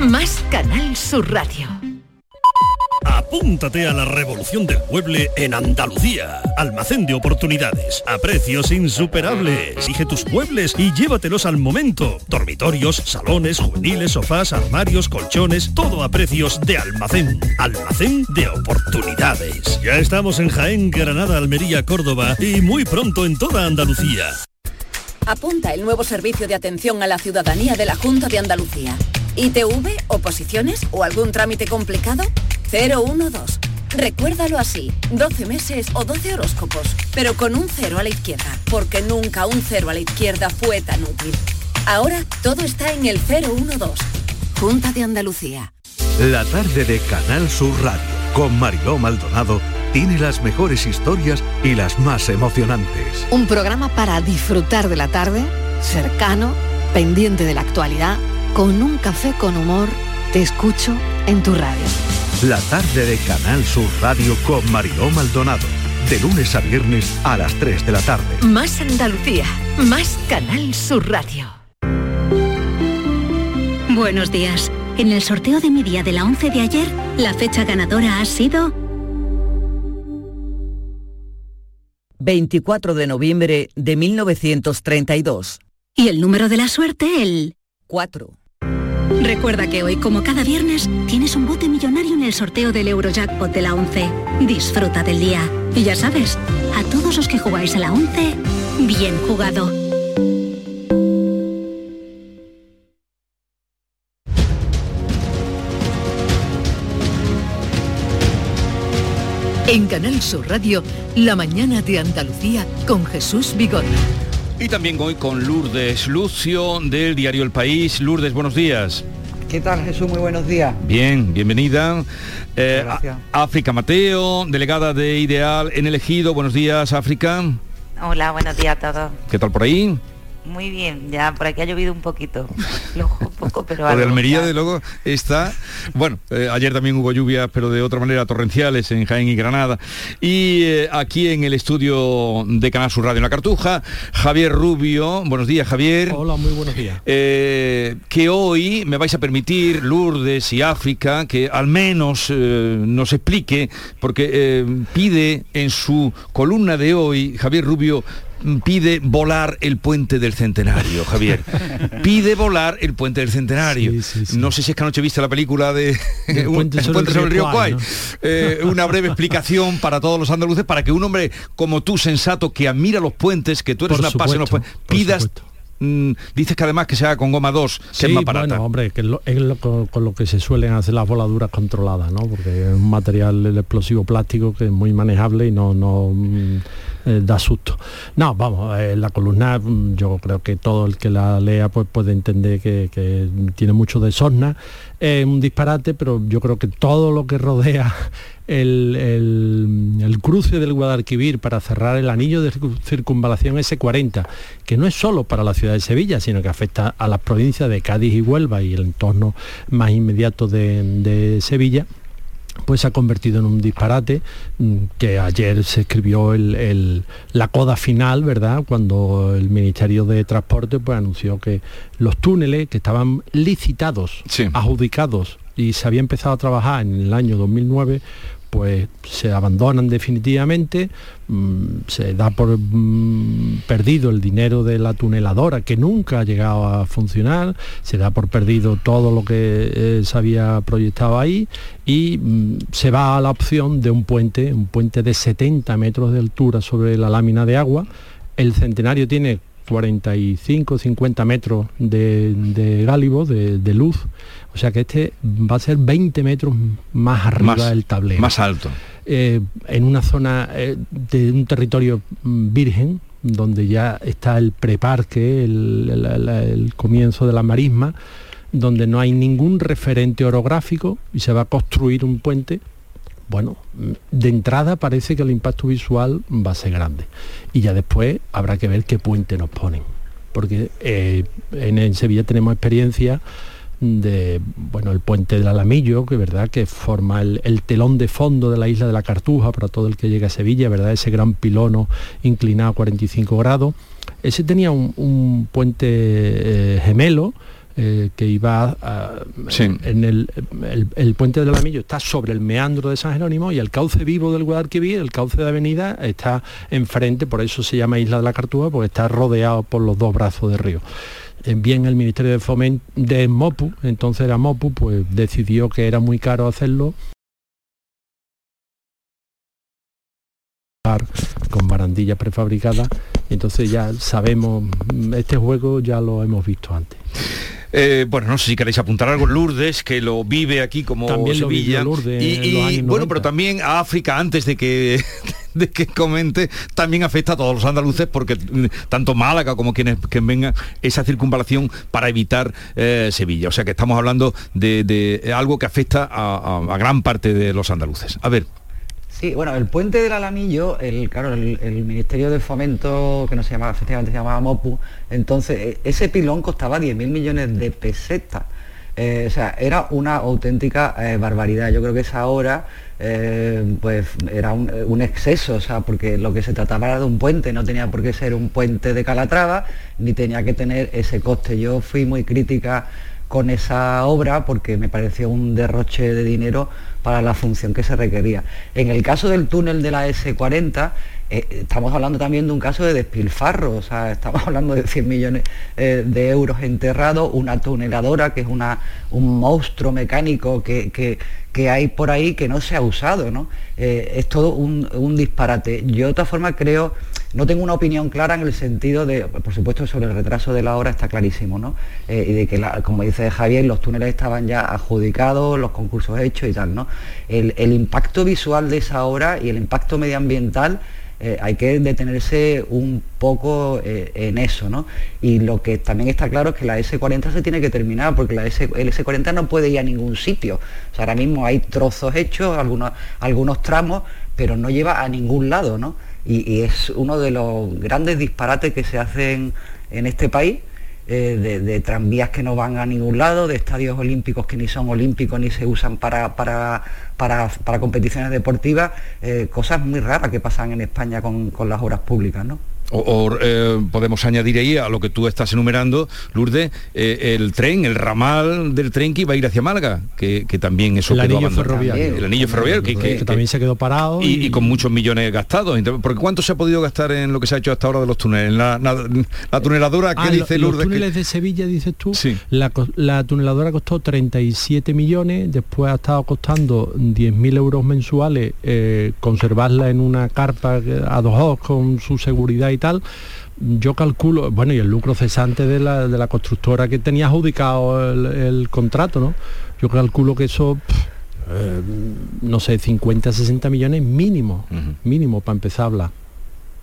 Más Canal Sur Radio. Apúntate a la revolución del mueble en Andalucía. Almacén de oportunidades, a precios insuperables. Elige tus muebles y llévatelos al momento. Dormitorios, salones, juveniles, sofás, armarios, colchones, todo a precios de almacén. Almacén de oportunidades. Ya estamos en Jaén, Granada, Almería, Córdoba y muy pronto en toda Andalucía. Apunta el nuevo servicio de atención a la ciudadanía de la Junta de Andalucía. ¿ITV, oposiciones o algún trámite complicado? 012. Recuérdalo así, 12 meses o 12 horóscopos, pero con un cero a la izquierda, porque nunca un cero a la izquierda fue tan útil. Ahora todo está en el 012. Junta de Andalucía. La tarde de Canal Sur Radio con Mariló Maldonado tiene las mejores historias y las más emocionantes. Un programa para disfrutar de la tarde, cercano, pendiente de la actualidad con un café con humor, te escucho en tu radio. La tarde de Canal Sur Radio con Mariló Maldonado. De lunes a viernes a las 3 de la tarde. Más Andalucía, más Canal Sur Radio. Buenos días. En el sorteo de mi día de la 11 de ayer, la fecha ganadora ha sido 24 de noviembre de 1932. Y el número de la suerte, el 4. Recuerda que hoy, como cada viernes, tienes un bote millonario en el sorteo del Eurojackpot de la 11. Disfruta del día. Y ya sabes, a todos los que jugáis a la 11, bien jugado. En Canal Sur Radio, La mañana de Andalucía con Jesús Vigorra. Y también hoy con Lourdes Lucio del diario El País. Lourdes, buenos días. ¿Qué tal Jesús? Muy buenos días. Bien, bienvenida. Eh, Gracias. África Mateo, delegada de Ideal en Elegido. Buenos días, África. Hola, buenos días a todos. ¿Qué tal por ahí? Muy bien, ya por aquí ha llovido un poquito. Flojo un poco, pero Lo de Almería, ya. de luego, está... Bueno, eh, ayer también hubo lluvias, pero de otra manera torrenciales en Jaén y Granada. Y eh, aquí en el estudio de Canal Sur Radio en La Cartuja, Javier Rubio. Buenos días, Javier. Hola, muy buenos días. Eh, que hoy me vais a permitir, Lourdes y África, que al menos eh, nos explique, porque eh, pide en su columna de hoy, Javier Rubio, pide volar el puente del centenario, Javier. Pide volar el puente del centenario. No sé si es que anoche viste la película de El un- puente sobre el río. ¿no? Eh, una breve explicación para todos los andaluces, para que un hombre como tú, sensato, que admira los puentes, que tú eres Por una pasión, los puentes, pidas Mm, dices que además que se haga con goma 2, que Sí, es más barata. bueno, hombre, que es, lo, es lo con, con lo que se suelen hacer las voladuras controladas, ¿no? Porque es un material el explosivo plástico que es muy manejable y no, no mm, eh, da susto. No, vamos, eh, la columna mm, yo creo que todo el que la lea pues puede entender que, tiene mucho de sorna, es un disparate, pero yo creo que todo lo que rodea el, cruce del Guadalquivir para cerrar el anillo de circun- circunvalación S40, que no es solo para la ciudad de Sevilla, sino que afecta a las provincias de Cádiz y Huelva y el entorno más inmediato de Sevilla, pues se ha convertido en un disparate mm, que ayer se escribió el- el- la coda final, ¿verdad? Cuando el Ministerio de Transporte pues anunció que los túneles que estaban licitados, adjudicados y se había empezado a trabajar en el año 2009 pues se abandonan definitivamente, mm, se da por mm, perdido el dinero de la tuneladora que nunca ha llegado a funcionar, se da por perdido todo lo que eh, se había proyectado ahí y mm, se va a la opción de un puente, un puente de 70 metros de altura sobre la lámina de agua. El centenario tiene 45, 50 metros de, de gálibo, de, de luz, o sea que este va a ser 20 metros más arriba Más- del tablero. más alto. Eh, en una zona eh, de un territorio virgen, donde ya está el preparque, el, el- el- el comienzo de la marisma, donde no hay ningún referente orográfico y se va a construir un puente bueno, de entrada parece que el impacto visual va a ser grande. Y ya después habrá que ver qué puente nos ponen. Porque eh, en, Sevilla tenemos experiencia de bueno el puente del Alamillo que verdad que forma el, el telón de fondo de la isla de la Cartuja para todo el que llega a Sevilla verdad ese gran pilono inclinado a 45 grados ese tenía un, un puente eh, gemelo eh, que iba a- en, en el, el- el puente del Alamillo está sobre el meandro de San Jerónimo y el cauce vivo del Guadalquivir, el cauce de avenida, está enfrente, por eso se llama Isla de la Cartuja, porque está rodeado por los dos brazos del río. Bien el Ministerio de Fomento de Mopu, entonces era Mopu, pues decidió que era muy caro hacerlo con barandillas prefabricadas, entonces ya sabemos, este juego ya lo hemos visto antes. Eh, bueno, no sé si queréis apuntar algo. Lourdes, que lo vive aquí como También lo Sevilla. Lourdes y, los bueno, 90. pero también a África, antes de que, de que comente, también afecta a todos los andaluces porque mm, tanto Málaga como quienes que vengan esa circunvalación para evitar eh, Sevilla. O sea que estamos hablando de, de algo que afecta a, a- a gran parte de los andaluces. A ver, Sí, bueno, el puente del Alamillo, el, claro, el, Ministerio de Fomento, que no se llamaba, efectivamente se llamaba MOPU, entonces e- ese pilón costaba 10.000 millones de pesetas. Eh, o sea, era una auténtica eh, barbaridad. Yo creo que esa hora eh, pues era un, un exceso, o sea, porque lo que se trataba era de un puente, no tenía por qué ser un puente de Calatrava, ni tenía que tener ese coste. Yo fui muy crítica con esa obra porque me pareció un derroche de dinero para la función que se requería. En el caso del túnel de la S40, eh, estamos hablando también de un caso de despilfarro, o sea, estamos hablando de 100 millones eh, de euros enterrados, una tuneladora que es una, un monstruo mecánico que, que- que hay por ahí que no se ha usado, ¿no? Eh, es todo un, un disparate. Yo de todas formas creo, no tengo una opinión clara en el sentido de, por supuesto sobre el retraso de la obra está clarísimo, ¿no? Eh, y de que, como dice Javier, los túneles estaban ya adjudicados, los concursos hechos y tal, ¿no? El, impacto visual de esa obra y el impacto medioambiental eh, hay que detenerse un poco eh, en eso, ¿no? Y lo que también está claro es que la S40 se tiene que terminar, porque la S, el S40 no puede ir a ningún sitio. O sea, ahora mismo hay trozos hechos, algunos tramos, pero no lleva a ningún lado, ¿no? Y, es uno de los grandes disparates que se hacen en este país. eh, de, tranvías que no van a ningún lado, de estadios olímpicos que ni son olímpicos ni se usan para, para, para, para competiciones deportivas, eh, cosas muy raras que pasan en España con, con las obras públicas, ¿no? O, o, eh, podemos añadir ahí a lo que tú estás enumerando, Lourdes, eh, el tren, el ramal del tren que iba a ir hacia Málaga, que, que también eso El quedó anillo ferroviario. El anillo ferroviario, que, que- que también se quedó parado y, y con muchos millones gastados. Entonces, ¿Por cuánto se ha podido gastar en lo que se ha hecho hasta ahora de los túneles? La, la- la tuneladora, ¿qué Ah, dice los Lourdes? que- túneles de Sevilla, dices tú, la, co- la tuneladora costó 37 millones, después ha estado costando 10.000 euros mensuales eh, conservarla en una carpa a dos ojos con su seguridad y tal. Yo calculo, bueno, y el lucro cesante de la, de la constructora que tenía adjudicado el, el contrato, ¿no? Yo calculo que eso, pff, eh, no sé, 50, 60 millones mínimo, mínimo para empezar a hablar.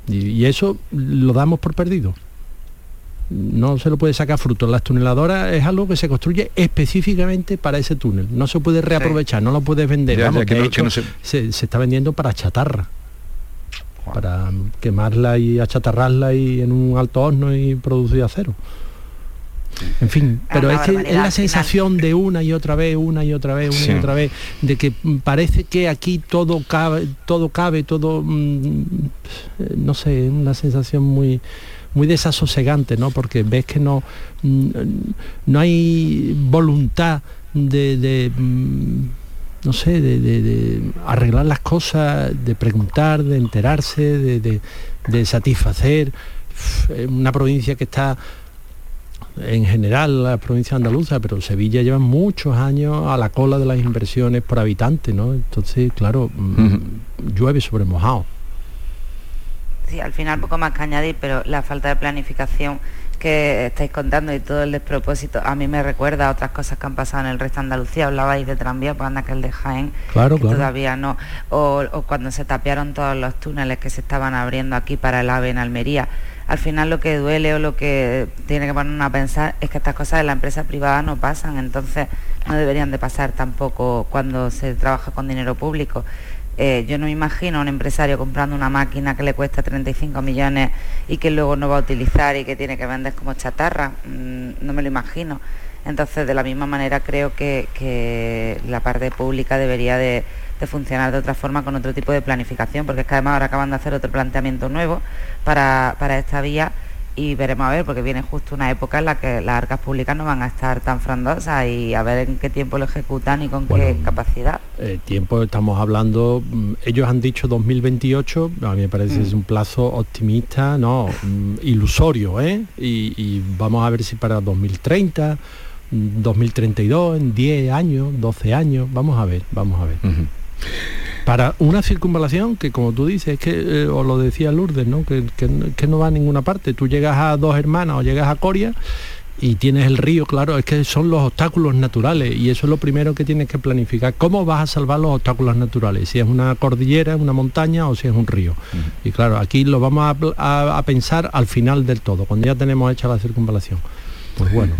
Y, y eso lo damos por perdido. No se lo puede sacar fruto. Las tuneladoras es algo que se construye específicamente para ese túnel. No se puede reaprovechar, no lo puedes vender. Ya, ya, Vamos, que de no- hecho, que no se- se... se está vendiendo para chatarra. Para quemarla y achatarrarla y en un alto horno y producir acero. En fin, Es pero es que es la sensación de una y otra vez, una y otra vez, una Sí. y otra vez, de que parece que aquí todo cabe, todo cabe, todo, mm, no sé, una sensación muy muy desasosegante, ¿no? Porque ves que no mm, no hay voluntad de, de, mm, no sé, de, de- de arreglar las cosas, de preguntar, de enterarse, de, de- de satisfacer. Una provincia que está en general la provincia andaluza, pero Sevilla lleva muchos años a la cola de las inversiones por habitante, ¿no? Entonces, claro, mm, llueve sobre mojado. Sí, al final poco más que añadir, pero la falta de planificación que estáis contando y todo el despropósito, a mí me recuerda a otras cosas que han pasado en el resto de Andalucía. Hablabais de tranvía, pues anda que el de Jaén, Claro, que claro. todavía no. O, o cuando se tapiaron todos los túneles que se estaban abriendo aquí para el AVE en Almería. Al final lo que duele o lo que tiene que ponernos a pensar es que estas cosas en la empresa privada no pasan, entonces no deberían de pasar tampoco cuando se trabaja con dinero público. Eh, yo no me imagino a un empresario comprando una máquina que le cuesta 35 millones y que luego no va a utilizar y que tiene que vender como chatarra. Mm, no me lo imagino. Entonces, de la misma manera, creo que, que la parte pública debería de, de funcionar de otra forma con otro tipo de planificación, porque es que además ahora acaban de hacer otro planteamiento nuevo para, para esta vía y veremos a ver, porque viene justo una época en la que las arcas públicas no van a estar tan frondosas y a ver en qué tiempo lo ejecutan y con qué capacidad. Eh, tiempo estamos hablando, mm, ellos han dicho 2028, a mí me parece Mm. es un plazo optimista, no, mm, ilusorio, ¿eh? Y, y vamos a ver si para 2030, mm, 2032, en 10 años, 12 años, vamos a ver, vamos a ver. Para una circunvalación que, como tú dices, es que, eh, os lo decía Lourdes, ¿no? Que, que no- que no va a ninguna parte. Tú llegas a dos hermanas o llegas a Coria y tienes el río, claro, es que son los obstáculos naturales y eso es lo primero que tienes que planificar. ¿Cómo vas a salvar los obstáculos naturales? Si es una cordillera, una montaña o si es un río. Y claro, aquí lo vamos a, a- a pensar al final del todo, cuando ya tenemos hecha la circunvalación. Pues bueno.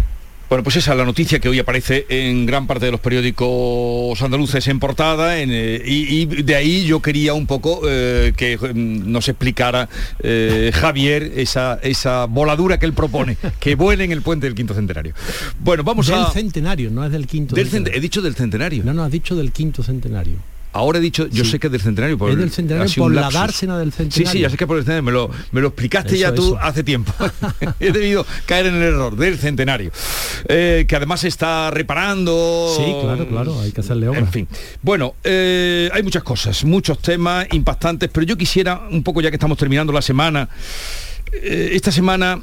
Bueno, pues esa es la noticia que hoy aparece en gran parte de los periódicos andaluces en portada en, eh, y, y de ahí yo quería un poco eh, que mm, nos explicara eh, Javier esa, esa voladura que él propone, que vuele en el puente del quinto centenario. Bueno, vamos del a... centenario, no es del quinto. Del centenario. cent- he dicho del centenario. No, no, has dicho del quinto centenario. Ahora he dicho, yo Sí. sé que es del centenario. por- Es del centenario por la dársena del Sí, centenario. sí, ya sé que por el centenario, me lo, me lo explicaste Eso, ya tú eso. hace tiempo. He debido caer en el error del centenario. Eh, que además se está reparando. Sí, claro, claro, hay que hacerle obra. En fin. Bueno, eh, hay muchas cosas, muchos temas impactantes, pero yo quisiera, un poco ya que estamos terminando la semana, eh, esta semana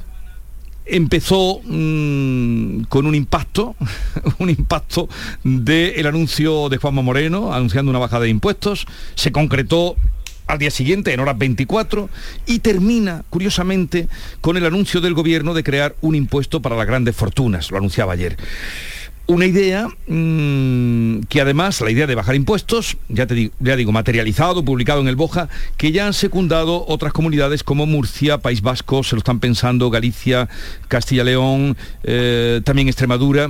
empezó mm, con un impacto, un impacto del anuncio de Juanma Moreno, anunciando una bajada de impuestos, se concretó al día siguiente, en horas 24, y termina, curiosamente, con el anuncio del gobierno de crear un impuesto para las grandes fortunas, lo anunciaba ayer. Una idea mm, que además, la idea de bajar impuestos, ya digo, materializado, publicado en el Boja, que ya han secundado otras comunidades como Murcia, País Vasco, se lo están pensando, Galicia, Castilla-León, eh, también Extremadura.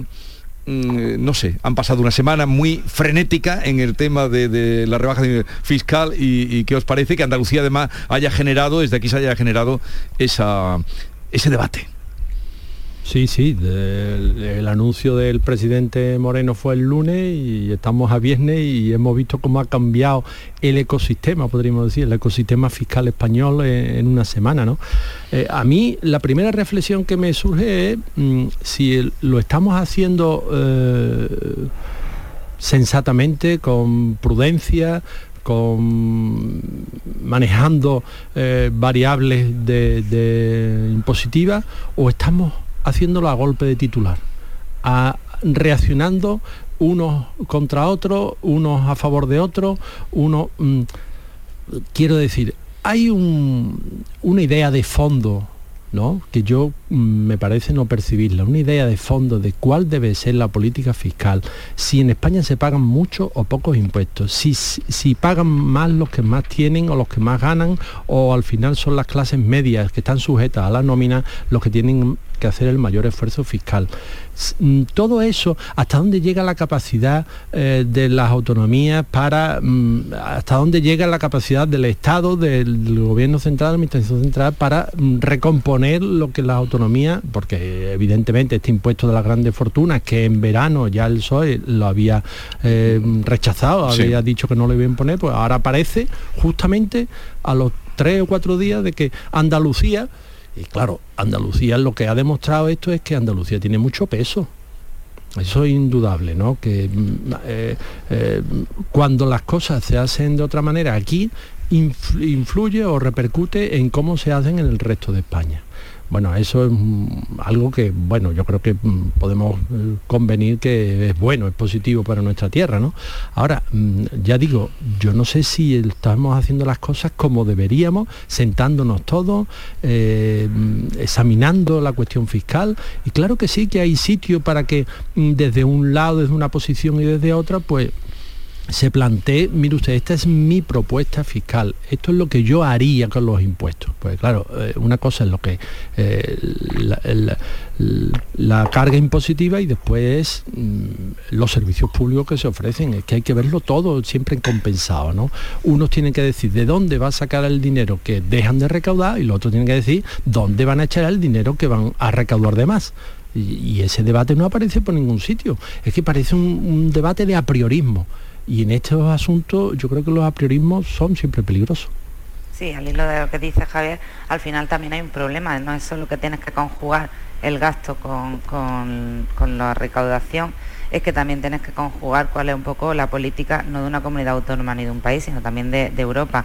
Mm, no sé, han pasado una semana muy frenética en el tema de, la rebaja fiscal y, y qué os parece que Andalucía además haya generado, desde aquí se haya generado esa, ese debate. Sí, sí, el anuncio del presidente Moreno fue el lunes y estamos a viernes y hemos visto cómo ha cambiado el ecosistema, podríamos decir, el ecosistema fiscal español en, una semana. ¿no? Eh, a mí la primera reflexión que me surge es mm, si lo estamos haciendo eh, sensatamente, con prudencia, con manejando eh, variables de, de impositivas o estamos haciéndolo a golpe de titular, reaccionando unos contra otros, unos a favor de otros, uno quiero decir, hay un- una idea de fondo ¿no? que yo mm, me parece no percibirla, una idea de fondo de cuál debe ser la política fiscal, si en España se pagan muchos o pocos impuestos, si, si pagan más los que más tienen o los que más ganan, o al final son las clases medias que están sujetas a la nómina los que tienen que hacer el mayor esfuerzo fiscal. Mm, todo eso, hasta dónde llega la capacidad eh, de las autonomías para, mm, hasta dónde llega la capacidad del Estado, del gobierno central, de la administración central, para mm, recomponer lo que las autonomías, porque evidentemente este impuesto de las grandes fortunas, que en verano ya el PSOE lo había eh, rechazado, había dicho que no lo iba a imponer, pues ahora aparece justamente a los tres o cuatro días de que Andalucía y claro, Andalucía lo que ha demostrado esto es que Andalucía tiene mucho peso. Eso es indudable, ¿no? Que mm, eh, eh, cuando las cosas se hacen de otra manera aquí, influye o repercute en cómo se hacen en el resto de España. Bueno, eso es mm, algo que, bueno, yo creo que mm, podemos eh, convenir que es bueno, es positivo para nuestra tierra, ¿no? Ahora, mm, ya digo, yo no sé si estamos haciendo las cosas como deberíamos, sentándonos todos, eh, examinando la cuestión fiscal, y claro que sí que hay sitio para que desde un lado, desde una posición y desde otra, pues se plantee, mire usted, esta es mi propuesta fiscal, esto es lo que yo haría con los impuestos. Pues claro, eh, una cosa es lo que eh, la, carga impositiva y después mm, los servicios públicos que se ofrecen. Es que hay que verlo todo siempre en compensado, ¿no? Unos tienen que decir de dónde va a sacar el dinero que dejan de recaudar y los otros tienen que decir dónde van a echar el dinero que van a recaudar de más. Y, ese debate no aparece por ningún sitio. Es que parece un debate de a priorismo. Y en estos asuntos yo creo que los apriorismos son siempre peligrosos. Sí, al hilo de lo que dice Javier, al final también hay un problema, no es solo que tienes que conjugar el gasto con, con, la recaudación, es que también tienes que conjugar cuál es un poco la política, no de una comunidad autónoma ni de un país, sino también de, Europa.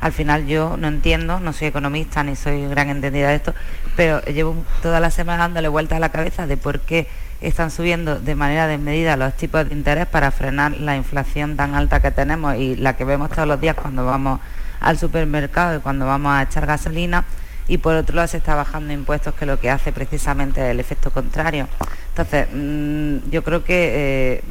Al final yo no entiendo, no soy economista ni soy gran entendida de esto, pero llevo toda la semana dándole vueltas a la cabeza de por qué están subiendo de manera desmedida los tipos de interés para frenar la inflación tan alta que tenemos y la que vemos todos los días cuando vamos al supermercado y cuando vamos a echar gasolina y por otro lado se está bajando impuestos que lo que hace precisamente el efecto contrario. Entonces, mm, yo creo que,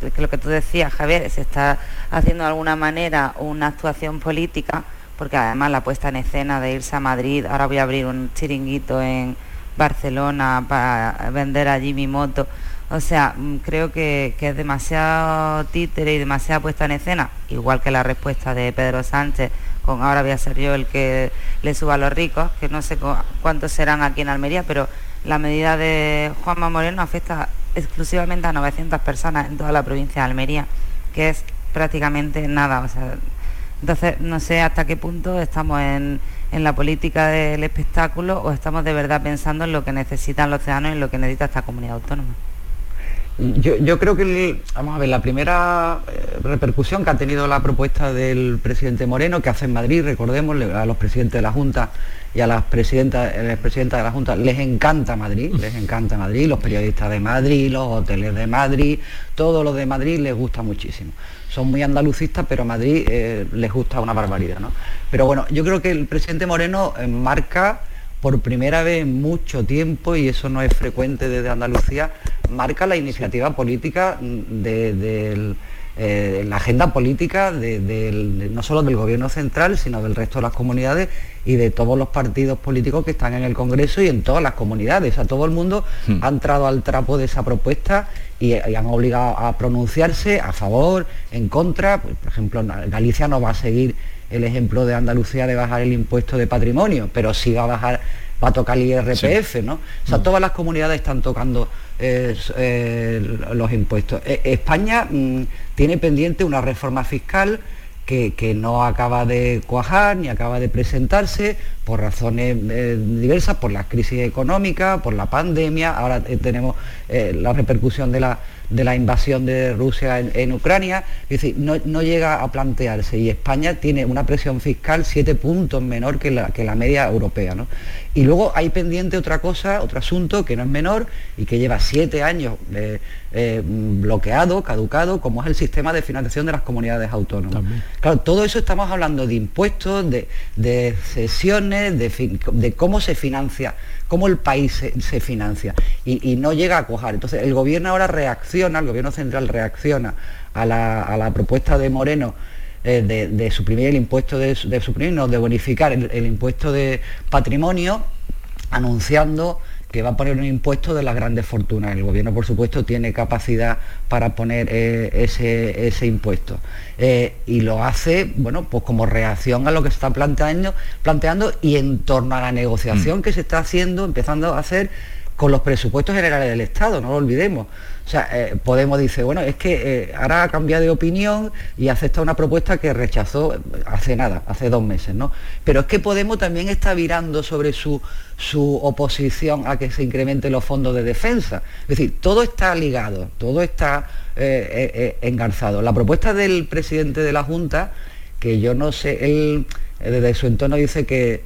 eh, que lo que tú decías, Javier, se está haciendo de alguna manera una actuación política, porque además la puesta en escena de irse a Madrid, ahora voy a abrir un chiringuito en Barcelona para vender allí mi moto. O sea, mm, creo que, es demasiado títere y demasiada puesta en escena, igual que la respuesta de Pedro Sánchez con ahora voy a ser yo el que le suba a los ricos, que no sé cuántos serán aquí en Almería, pero la medida de Juanma Moreno afecta exclusivamente a 900 personas en toda la provincia de Almería, que es prácticamente nada. O sea, entonces, no sé hasta qué punto estamos en, en la política del espectáculo o estamos de verdad pensando en lo que necesitan los ciudadanos y en lo que necesita esta comunidad autónoma. Yo, creo que, vamos a ver, la primera eh, repercusión que ha tenido la propuesta del presidente Moreno, que hace en Madrid, recordemos, a los presidentes de la Junta y a las presidentas, las presidentas de la Junta les encanta Madrid, les encanta Madrid, los periodistas de Madrid, los hoteles de Madrid, todo lo de Madrid les gusta muchísimo son muy andalucistas, pero a Madrid eh, les gusta una barbaridad. ¿no? Pero bueno, yo creo que el presidente Moreno eh, marca por primera vez en mucho tiempo, y eso no es frecuente desde Andalucía, marca la iniciativa política de, eh, la agenda política no solo del gobierno central, sino del resto de las comunidades y de todos los partidos políticos que están en el Congreso y en todas las comunidades. A todo el mundo hmm. ha entrado al trapo de esa propuesta y, han obligado a pronunciarse a favor, en contra. Pues, por ejemplo, Galicia no va a seguir el ejemplo de Andalucía de bajar el impuesto de patrimonio, pero sí va a bajar, va a tocar el IRPF, ¿no? O sea, mm. todas las comunidades están tocando eh, los impuestos. E, España mm, tiene pendiente una reforma fiscal que, no acaba de cuajar ni acaba de presentarse por razones eh, diversas, por la crisis económica, por la pandemia, ahora eh, tenemos la repercusión de la, de la, invasión de Rusia en, Ucrania, es decir, no, llega a plantearse y España tiene una presión fiscal siete puntos menor que la, que la media europea. Y luego hay pendiente otra cosa, otro asunto que no es menor y que lleva siete años eh, bloqueado, caducado, como es el sistema de financiación de las comunidades autónomas. Claro, todo eso estamos hablando de impuestos, de, de cesiones, de, cómo se financia, cómo el país se, financia, y, no llega a cojar. Entonces el gobierno ahora reacciona, el gobierno central reacciona a la, propuesta de Moreno eh, de, suprimir el impuesto de, suprimir, no, de bonificar el impuesto de patrimonio, anunciando que va a poner un impuesto de las grandes fortunas. El gobierno, por supuesto, tiene capacidad para poner eh, ese, impuesto. Eh, y lo hace, bueno, pues como reacción a lo que se está planteando, planteando y en torno a la negociación mm. que se está haciendo, empezando a hacer con los presupuestos generales del Estado, no lo olvidemos. O sea, eh, Podemos dice, bueno, es que eh, ahora ha cambiado de opinión y acepta una propuesta que rechazó hace nada, hace dos meses, ¿no? Pero es que Podemos también está virando sobre su, su oposición a que se incrementen los fondos de defensa. Es decir, todo está ligado, todo está eh, engarzado. La propuesta del presidente de la Junta, que yo no sé, él desde su entorno dice que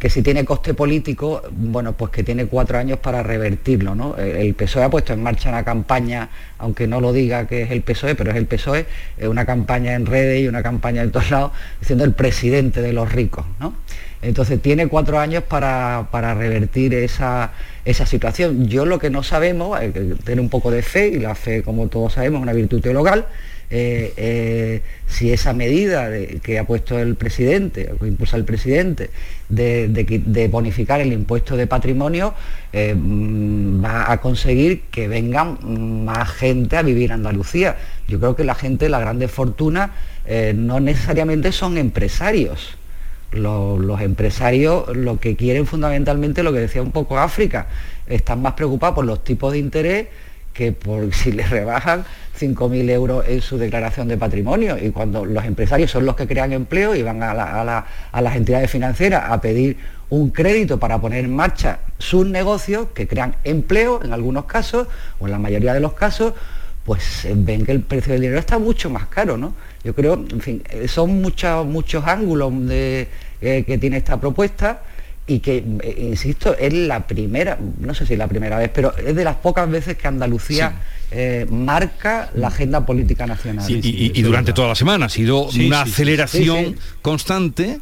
que si tiene coste político, bueno, pues que tiene cuatro años para revertirlo, ¿no? El PSOE ha puesto en marcha una campaña, aunque no lo diga que es el PSOE, pero es el PSOE, una campaña en redes y una campaña en todos lados, diciendo el presidente de los ricos, ¿no? Entonces tiene cuatro años para, revertir esa, situación. Yo lo que no sabemos, que tener un poco de fe, y la fe, como todos sabemos, es una virtud teologal, eh, eh, si esa medida que ha puesto el presidente, que impulsa el presidente, de, bonificar el impuesto de patrimonio, eh, mm, va a conseguir que vengan más gente a vivir en Andalucía. Yo creo que la gente, la grandes fortunas, no necesariamente son empresarios. Los, empresarios lo que quieren fundamentalmente, lo que decía un poco África, están más preocupados por los tipos de interés que por si les rebajan 5.000 euros en su declaración de patrimonio y cuando los empresarios son los que crean empleo y van a, las entidades financieras a pedir un crédito para poner en marcha sus negocios que crean empleo en algunos casos o en la mayoría de los casos, pues ven que el precio del dinero está mucho más caro, ¿no? Yo creo, en fin, eh, son muchos, muchos ángulos de, eh, que tiene esta propuesta y que, insisto, es la primera, no sé si la primera vez, pero es de las pocas veces que Andalucía... Eh, marca la agenda política nacional. y, durante toda la semana ha sido una aceleración constante.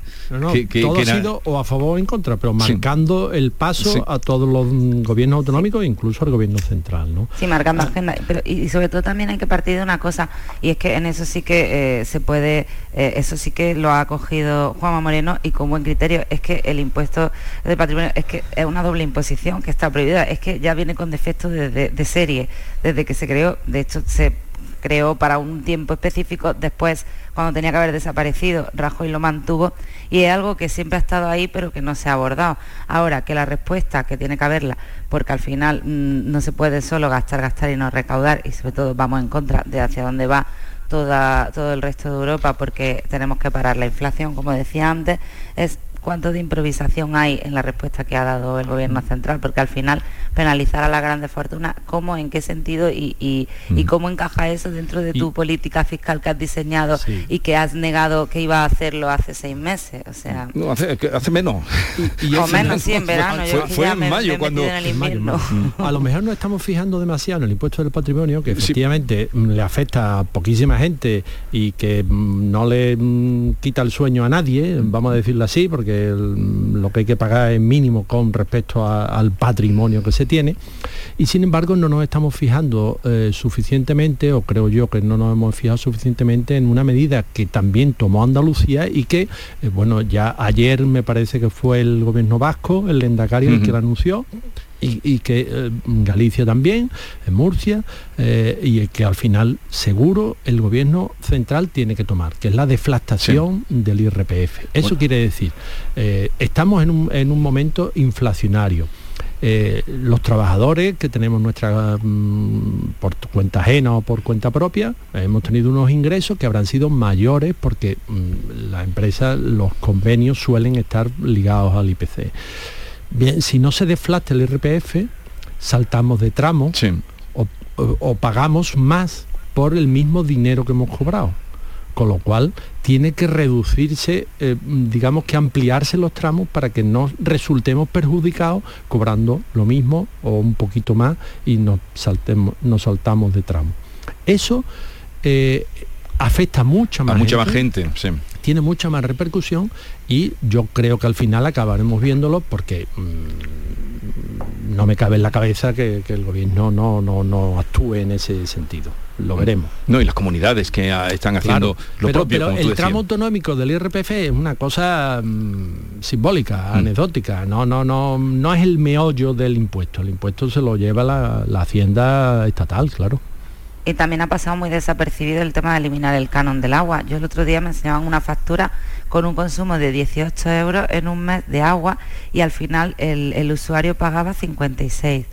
que, todo ha sido o a favor o en contra, pero marcando el paso a todos los gobiernos autonómicos, incluso al gobierno central. ¿no? Sí, marcando ah. agenda. Pero, y, sobre todo también hay que partir de una cosa, y es que en eso sí que eh, se puede, eh, eso sí que lo ha cogido Juanma Moreno y con buen criterio, es que el impuesto de patrimonio es que es una doble imposición que está prohibida, es que ya viene con defectos de serie, desde que se creó, de hecho se creó para un tiempo específico, después cuando tenía que haber desaparecido, Rajoy lo mantuvo y es algo que siempre ha estado ahí pero que no se ha abordado. Ahora que la respuesta que tiene que haberla, porque al final mm, no se puede solo gastar, gastar y no recaudar y sobre todo vamos en contra de hacia dónde va todo el resto de Europa porque tenemos que parar la inflación, como decía antes, es cuánto de improvisación hay en la respuesta que ha dado el gobierno central, porque al final penalizar a la grandes fortunas, ¿cómo, en qué sentido y, cómo encaja eso dentro de tu política fiscal que has diseñado y que has negado que iba a hacerlo hace seis meses? O sea, no, hace, menos. o menos, sí, en verano. Fue, en mayo cuando... a lo mejor no estamos fijando demasiado en el impuesto del patrimonio, que efectivamente le afecta a poquísima gente y que mm, no le mm, quita el sueño a nadie, vamos a decirlo así, porque lo que hay que pagar es mínimo con respecto al patrimonio que se tiene. Y sin embargo no nos estamos fijando eh, suficientemente o creo yo que no nos hemos fijado suficientemente en una medida que también tomó Andalucía y que eh, bueno ya ayer me parece que fue el gobierno vasco el lendacario el que lo anunció y, que eh, Galicia también, en Murcia, eh, y que al final seguro el gobierno central tiene que tomar, que es la deflactación del IRPF. Eso quiere decir, eh, estamos en un, en un, momento inflacionario. los trabajadores que tenemos nuestra mm, por cuenta ajena o por cuenta propia hemos tenido unos ingresos que habrán sido mayores porque mm, la empresa los convenios suelen estar ligados al IPC Bien, si no se deflata el IRPF, saltamos de tramo o, pagamos más por el mismo dinero que hemos cobrado. Con lo cual tiene que reducirse, eh, digamos que ampliarse los tramos para que no resultemos perjudicados cobrando lo mismo o un poquito más y nos, saltemos, nos saltamos de tramo. Eso eh, afecta mucho a mucha más gente. Sí tiene mucha más repercusión y yo creo que al final acabaremos viéndolo porque mm, no me cabe en la cabeza que, que el gobierno no, no, no actúe en ese sentido. Lo veremos. No, y las comunidades que ah, están haciendo Claro, lo pero, propio. pero como tú el decías. tramo autonómico del IRPF es una cosa mm, simbólica, Mm. anecdótica, no, no, no, no es el meollo del impuesto. El impuesto se lo lleva la, la hacienda estatal, claro. Y también ha pasado muy desapercibido el tema de eliminar el canon del agua. Yo el otro día me enseñaban una factura con un consumo de 18 euros en un mes de agua y al final el, el usuario pagaba 56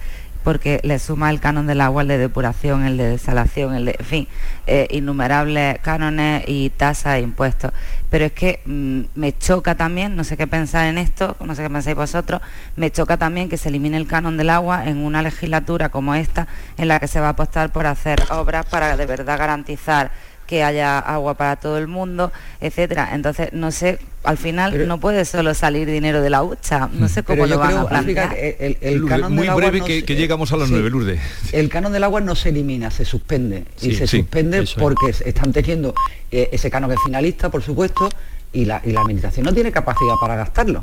porque le suma el canon del agua, el de depuración, el de desalación, el de, en fin, eh, innumerables cánones y tasas e impuestos. Pero es que mm, me choca también, no sé qué pensar en esto, no sé qué pensáis vosotros, me choca también que se elimine el canon del agua en una legislatura como esta, en la que se va a apostar por hacer obras para de verdad garantizar que haya agua para todo el mundo, etcétera. Entonces, no sé, al final no puede solo salir dinero de la hucha, no sé cómo lo van creo, a plantear. El, el Lourdes, canon muy del agua breve no que, se- llegamos a las sí. nueve, Lourdes. El canon del agua no se elimina, se suspende. Sí, y se sí, suspende es. porque están teniendo eh, ese canon que es finalista, por supuesto, y la, y la administración no tiene capacidad para gastarlo.